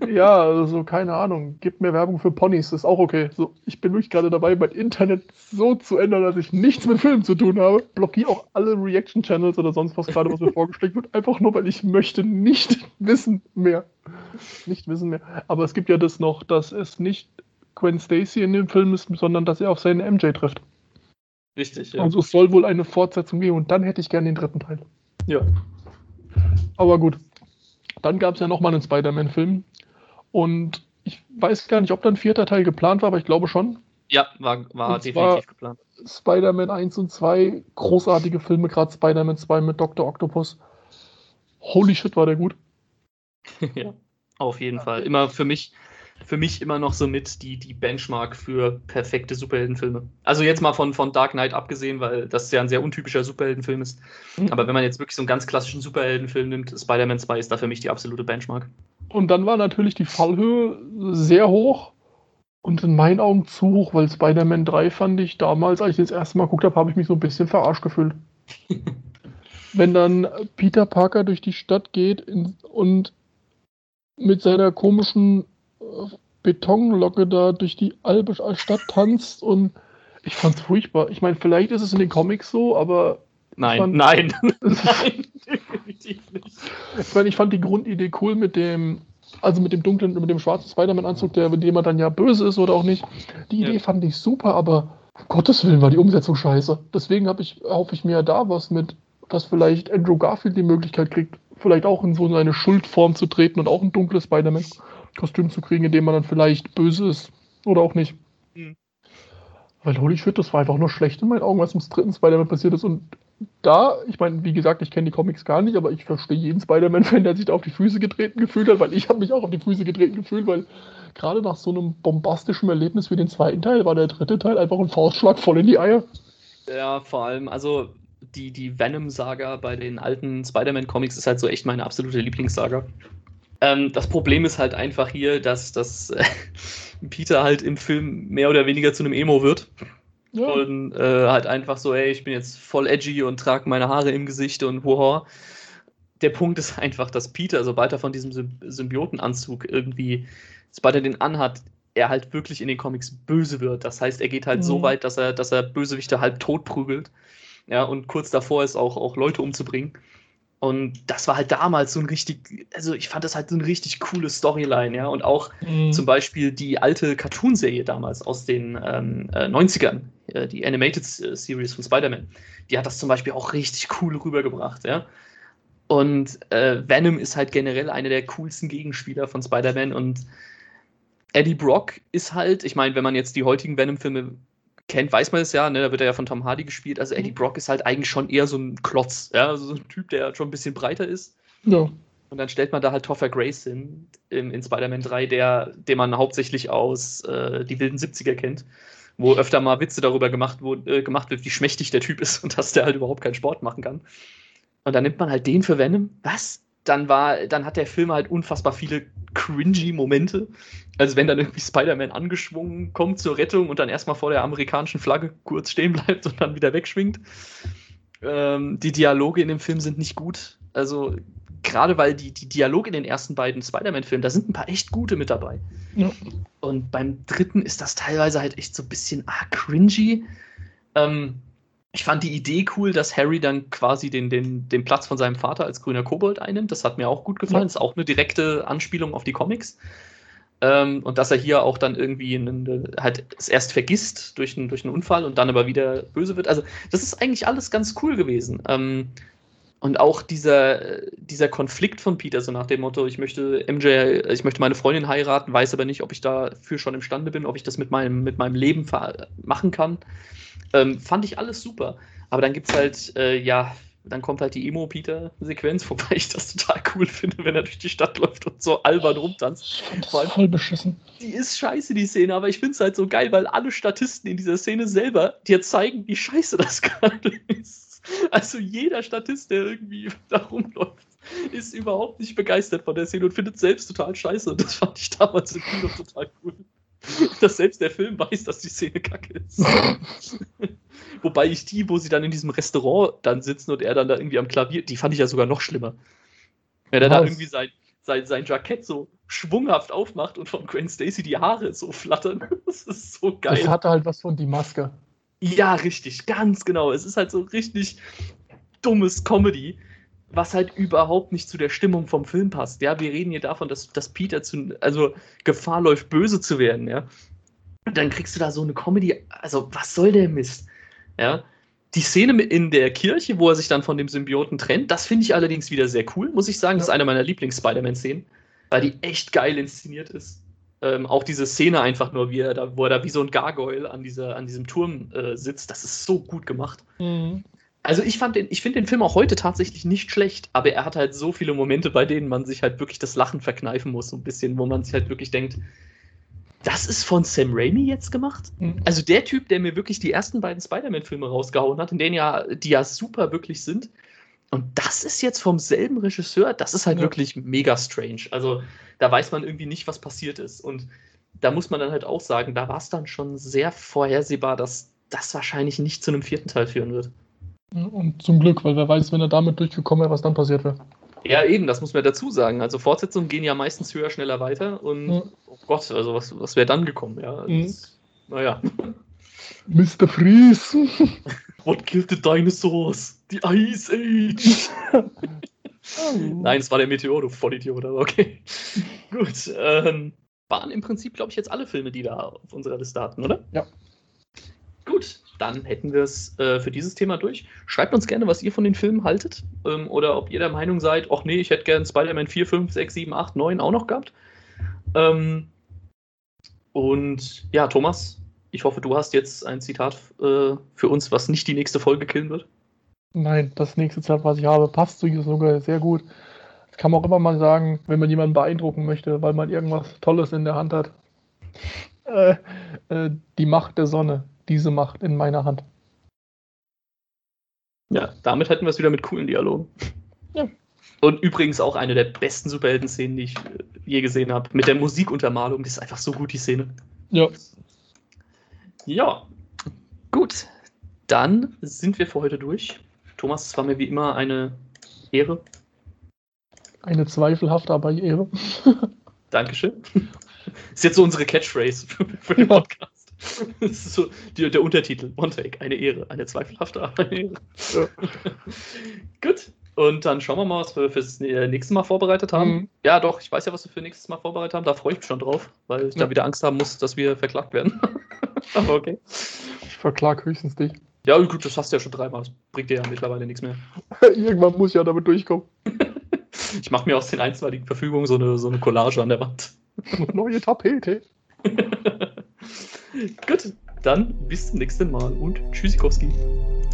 ja, also keine Ahnung. Gib mir Werbung für Ponys, ist auch okay. So, ich bin wirklich gerade dabei, mein Internet so zu ändern, dass ich nichts mit Filmen zu tun habe. Blockiere auch alle Reaction-Channels oder sonst was gerade, was mir vorgeschlagen wird. Einfach nur, weil ich möchte nicht wissen mehr. Nicht wissen mehr. Aber es gibt ja das noch, dass es nicht Gwen Stacy in dem Film ist, sondern dass er auf seine MJ trifft. Richtig, ja. Also es soll wohl eine Fortsetzung geben und dann hätte ich gerne den dritten Teil. Ja. Aber gut. Dann gab es ja nochmal einen Spider-Man-Film, und ich weiß gar nicht, ob da ein vierter Teil geplant war, aber ich glaube schon. Ja, war, war definitiv geplant. Spider-Man 1 und 2, großartige Filme, gerade Spider-Man 2 mit Dr. Octopus. Holy shit, war der gut. ja, auf jeden Fall. Immer für mich, für mich immer noch so mit die, die Benchmark für perfekte Superheldenfilme. Also jetzt mal von, von Dark Knight abgesehen, weil das ja ein sehr untypischer Superheldenfilm ist. Mhm. Aber wenn man jetzt wirklich so einen ganz klassischen Superheldenfilm nimmt, Spider-Man 2 ist da für mich die absolute Benchmark. Und dann war natürlich die Fallhöhe sehr hoch und in meinen Augen zu hoch, weil Spider-Man 3 fand ich damals, als ich das erste Mal geguckt habe, habe ich mich so ein bisschen verarscht gefühlt. Wenn dann Peter Parker durch die Stadt geht und mit seiner komischen Betonlocke da durch die Albe Stadt tanzt und ich fand's furchtbar. Ich meine, vielleicht ist es in den Comics so, aber Nein, fand, nein, nein, definitiv nicht. Ich meine, ich fand die Grundidee cool mit dem, also mit dem dunklen, mit dem schwarzen Spider-Man-Anzug, der, mit dem er dann ja böse ist oder auch nicht. Die Idee ja. fand ich super, aber um Gottes Willen war die Umsetzung scheiße. Deswegen ich, hoffe ich mir da was mit, dass vielleicht Andrew Garfield die Möglichkeit kriegt, vielleicht auch in so eine Schuldform zu treten und auch ein dunkles Spider-Man-Kostüm zu kriegen, in dem man dann vielleicht böse ist oder auch nicht. Mhm. Weil Holy Shit, das war einfach nur schlecht in meinen Augen, was im dritten Spider-Man passiert ist. Und da, ich meine, wie gesagt, ich kenne die Comics gar nicht, aber ich verstehe jeden Spider-Man-Fan, der sich da auf die Füße getreten gefühlt hat, weil ich habe mich auch auf die Füße getreten gefühlt, weil gerade nach so einem bombastischen Erlebnis wie den zweiten Teil war der dritte Teil einfach ein Faustschlag voll in die Eier. Ja, vor allem, also die, die Venom-Saga bei den alten Spider-Man-Comics ist halt so echt meine absolute Lieblingssaga. Ähm, das Problem ist halt einfach hier, dass, dass äh, Peter halt im Film mehr oder weniger zu einem Emo wird. Ja. Und äh, halt einfach so, ey, ich bin jetzt voll edgy und trage meine Haare im Gesicht und woha. Der Punkt ist einfach, dass Peter, sobald er von diesem Symbiotenanzug irgendwie, sobald er den anhat, er halt wirklich in den Comics böse wird. Das heißt, er geht halt mhm. so weit, dass er, dass er Bösewichte halb tot prügelt. Ja, und kurz davor ist auch, auch Leute umzubringen. Und das war halt damals so ein richtig, also ich fand das halt so eine richtig coole Storyline, ja. Und auch mhm. zum Beispiel die alte Cartoon-Serie damals aus den ähm, äh, 90ern, äh, die Animated Series von Spider-Man, die hat das zum Beispiel auch richtig cool rübergebracht, ja. Und äh, Venom ist halt generell einer der coolsten Gegenspieler von Spider-Man und Eddie Brock ist halt, ich meine, wenn man jetzt die heutigen Venom-Filme kennt, weiß man es ja, ne? da wird er ja von Tom Hardy gespielt. Also Eddie mhm. Brock ist halt eigentlich schon eher so ein Klotz, ja, also so ein Typ, der schon ein bisschen breiter ist. Ja. Und dann stellt man da halt Topher Grace hin in, in Spider-Man 3, der, den man hauptsächlich aus äh, die wilden 70er kennt, wo öfter mal Witze darüber gemacht, wo, äh, gemacht wird, wie schmächtig der Typ ist und dass der halt überhaupt keinen Sport machen kann. Und dann nimmt man halt den für Venom. Was? Dann war, dann hat der Film halt unfassbar viele cringy Momente. Also wenn dann irgendwie Spider-Man angeschwungen kommt zur Rettung und dann erstmal vor der amerikanischen Flagge kurz stehen bleibt und dann wieder wegschwingt. Ähm, die Dialoge in dem Film sind nicht gut. Also gerade weil die, die Dialoge in den ersten beiden Spider-Man-Filmen, da sind ein paar echt gute mit dabei. Ja. Und beim dritten ist das teilweise halt echt so ein bisschen ah, cringy. Ähm, ich fand die Idee cool, dass Harry dann quasi den, den, den Platz von seinem Vater als grüner Kobold einnimmt. Das hat mir auch gut gefallen. Ja. Ist auch eine direkte Anspielung auf die Comics. Ähm, und dass er hier auch dann irgendwie einen, halt es erst vergisst durch, einen, durch einen Unfall und dann aber wieder böse wird. Also, das ist eigentlich alles ganz cool gewesen. Ähm, Und auch dieser, dieser Konflikt von Peter, so nach dem Motto, ich möchte MJ, ich möchte meine Freundin heiraten, weiß aber nicht, ob ich dafür schon imstande bin, ob ich das mit meinem, mit meinem Leben machen kann. Ähm, fand ich alles super. Aber dann gibt es halt, äh, ja, dann kommt halt die Emo-Peter-Sequenz, wobei ich das total cool finde, wenn er durch die Stadt läuft und so albern rumtanzt. Voll, voll beschissen. Die ist scheiße, die Szene, aber ich finde es halt so geil, weil alle Statisten in dieser Szene selber dir zeigen, wie scheiße das gerade ist. Also jeder Statist, der irgendwie da rumläuft, ist überhaupt nicht begeistert von der Szene und findet selbst total scheiße. Und das fand ich damals im Kino total cool. Dass selbst der Film weiß, dass die Szene kacke ist. Wobei ich die, wo sie dann in diesem Restaurant dann sitzen und er dann da irgendwie am Klavier, die fand ich ja sogar noch schlimmer. Wenn er da irgendwie sein, sein, sein Jackett so schwunghaft aufmacht und von Gwen Stacy die Haare so flattern. Das ist so geil. Das hatte halt was von die Maske. Ja, richtig, ganz genau. Es ist halt so richtig dummes Comedy, was halt überhaupt nicht zu der Stimmung vom Film passt. Ja, wir reden hier davon, dass, dass Peter zu, also Gefahr läuft, böse zu werden, ja. Und dann kriegst du da so eine Comedy, also was soll der Mist? Ja. Die Szene in der Kirche, wo er sich dann von dem Symbioten trennt, das finde ich allerdings wieder sehr cool, muss ich sagen. Das ist eine meiner Lieblings-Spider-Man-Szenen, weil die echt geil inszeniert ist. Ähm, auch diese Szene einfach nur, wie er da, wo er da wie so ein Gargoyle an, dieser, an diesem Turm äh, sitzt, das ist so gut gemacht. Mhm. Also ich fand den, ich finde den Film auch heute tatsächlich nicht schlecht, aber er hat halt so viele Momente, bei denen man sich halt wirklich das Lachen verkneifen muss, so ein bisschen, wo man sich halt wirklich denkt, das ist von Sam Raimi jetzt gemacht? Mhm. Also der Typ, der mir wirklich die ersten beiden Spider-Man-Filme rausgehauen hat, in denen ja, die ja super wirklich sind. Und das ist jetzt vom selben Regisseur, das ist halt ja. wirklich mega strange. Also da weiß man irgendwie nicht, was passiert ist. Und da muss man dann halt auch sagen, da war es dann schon sehr vorhersehbar, dass das wahrscheinlich nicht zu einem vierten Teil führen wird. Und zum Glück, weil wer weiß, wenn er damit durchgekommen wäre, was dann passiert wäre. Ja, eben, das muss man dazu sagen. Also Fortsetzungen gehen ja meistens höher, schneller weiter und ja. oh Gott, also was, was wäre dann gekommen? Ja, mhm. das, naja. Mr. Freeze! What killed the dinosaurs? The Ice Age! Nein, es war der Meteor, du Vollidiot, aber okay. Gut. Ähm, waren im Prinzip, glaube ich, jetzt alle Filme, die da auf unserer Liste hatten, oder? Ja. Gut, dann hätten wir es äh, für dieses Thema durch. Schreibt uns gerne, was ihr von den Filmen haltet. Ähm, oder ob ihr der Meinung seid, ach nee, ich hätte gern Spider-Man 4, 5, 6, 7, 8, 9 auch noch gehabt. Ähm, und ja, Thomas, ich hoffe, du hast jetzt ein Zitat äh, für uns, was nicht die nächste Folge killen wird. Nein, das nächste Zitat, was ich habe, passt sogar sehr gut. Das kann man auch immer mal sagen, wenn man jemanden beeindrucken möchte, weil man irgendwas Tolles in der Hand hat. Äh, äh, die Macht der Sonne diese Macht in meiner Hand. Ja, damit hätten wir es wieder mit coolen Dialogen. Ja. Und übrigens auch eine der besten Superhelden-Szenen, die ich äh, je gesehen habe. Mit der Musikuntermalung, die ist einfach so gut, die Szene. Ja. Ja, gut. Dann sind wir für heute durch. Thomas, es war mir wie immer eine Ehre. Eine zweifelhafte, aber Ehre. Dankeschön. Ist jetzt so unsere Catchphrase für den Podcast. Das ist so die, der Untertitel. One Take, eine Ehre, eine zweifelhafte, eine Ehre. Ja. Gut. Und dann schauen wir mal, was wir fürs nächste Mal vorbereitet haben. Mhm. Ja, doch, ich weiß ja, was wir für nächstes Mal vorbereitet haben. Da freue ich mich schon drauf, weil ich ja. da wieder Angst haben muss, dass wir verklagt werden. aber okay. Ich verklag höchstens dich. Ja, gut, das hast du ja schon dreimal. Das bringt dir ja mittlerweile nichts mehr. Irgendwann muss ich ja damit durchkommen. ich mache mir aus den einstweiligen Verfügungen so eine, so eine Collage an der Wand. Neue Tapete. Gut, dann bis zum nächsten Mal und Tschüssikowski.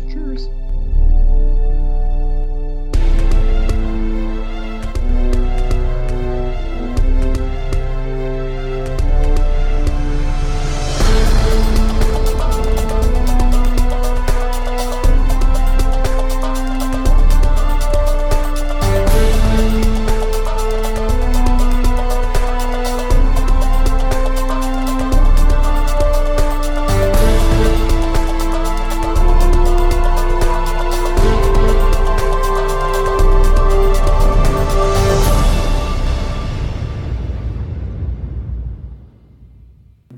Tschüss.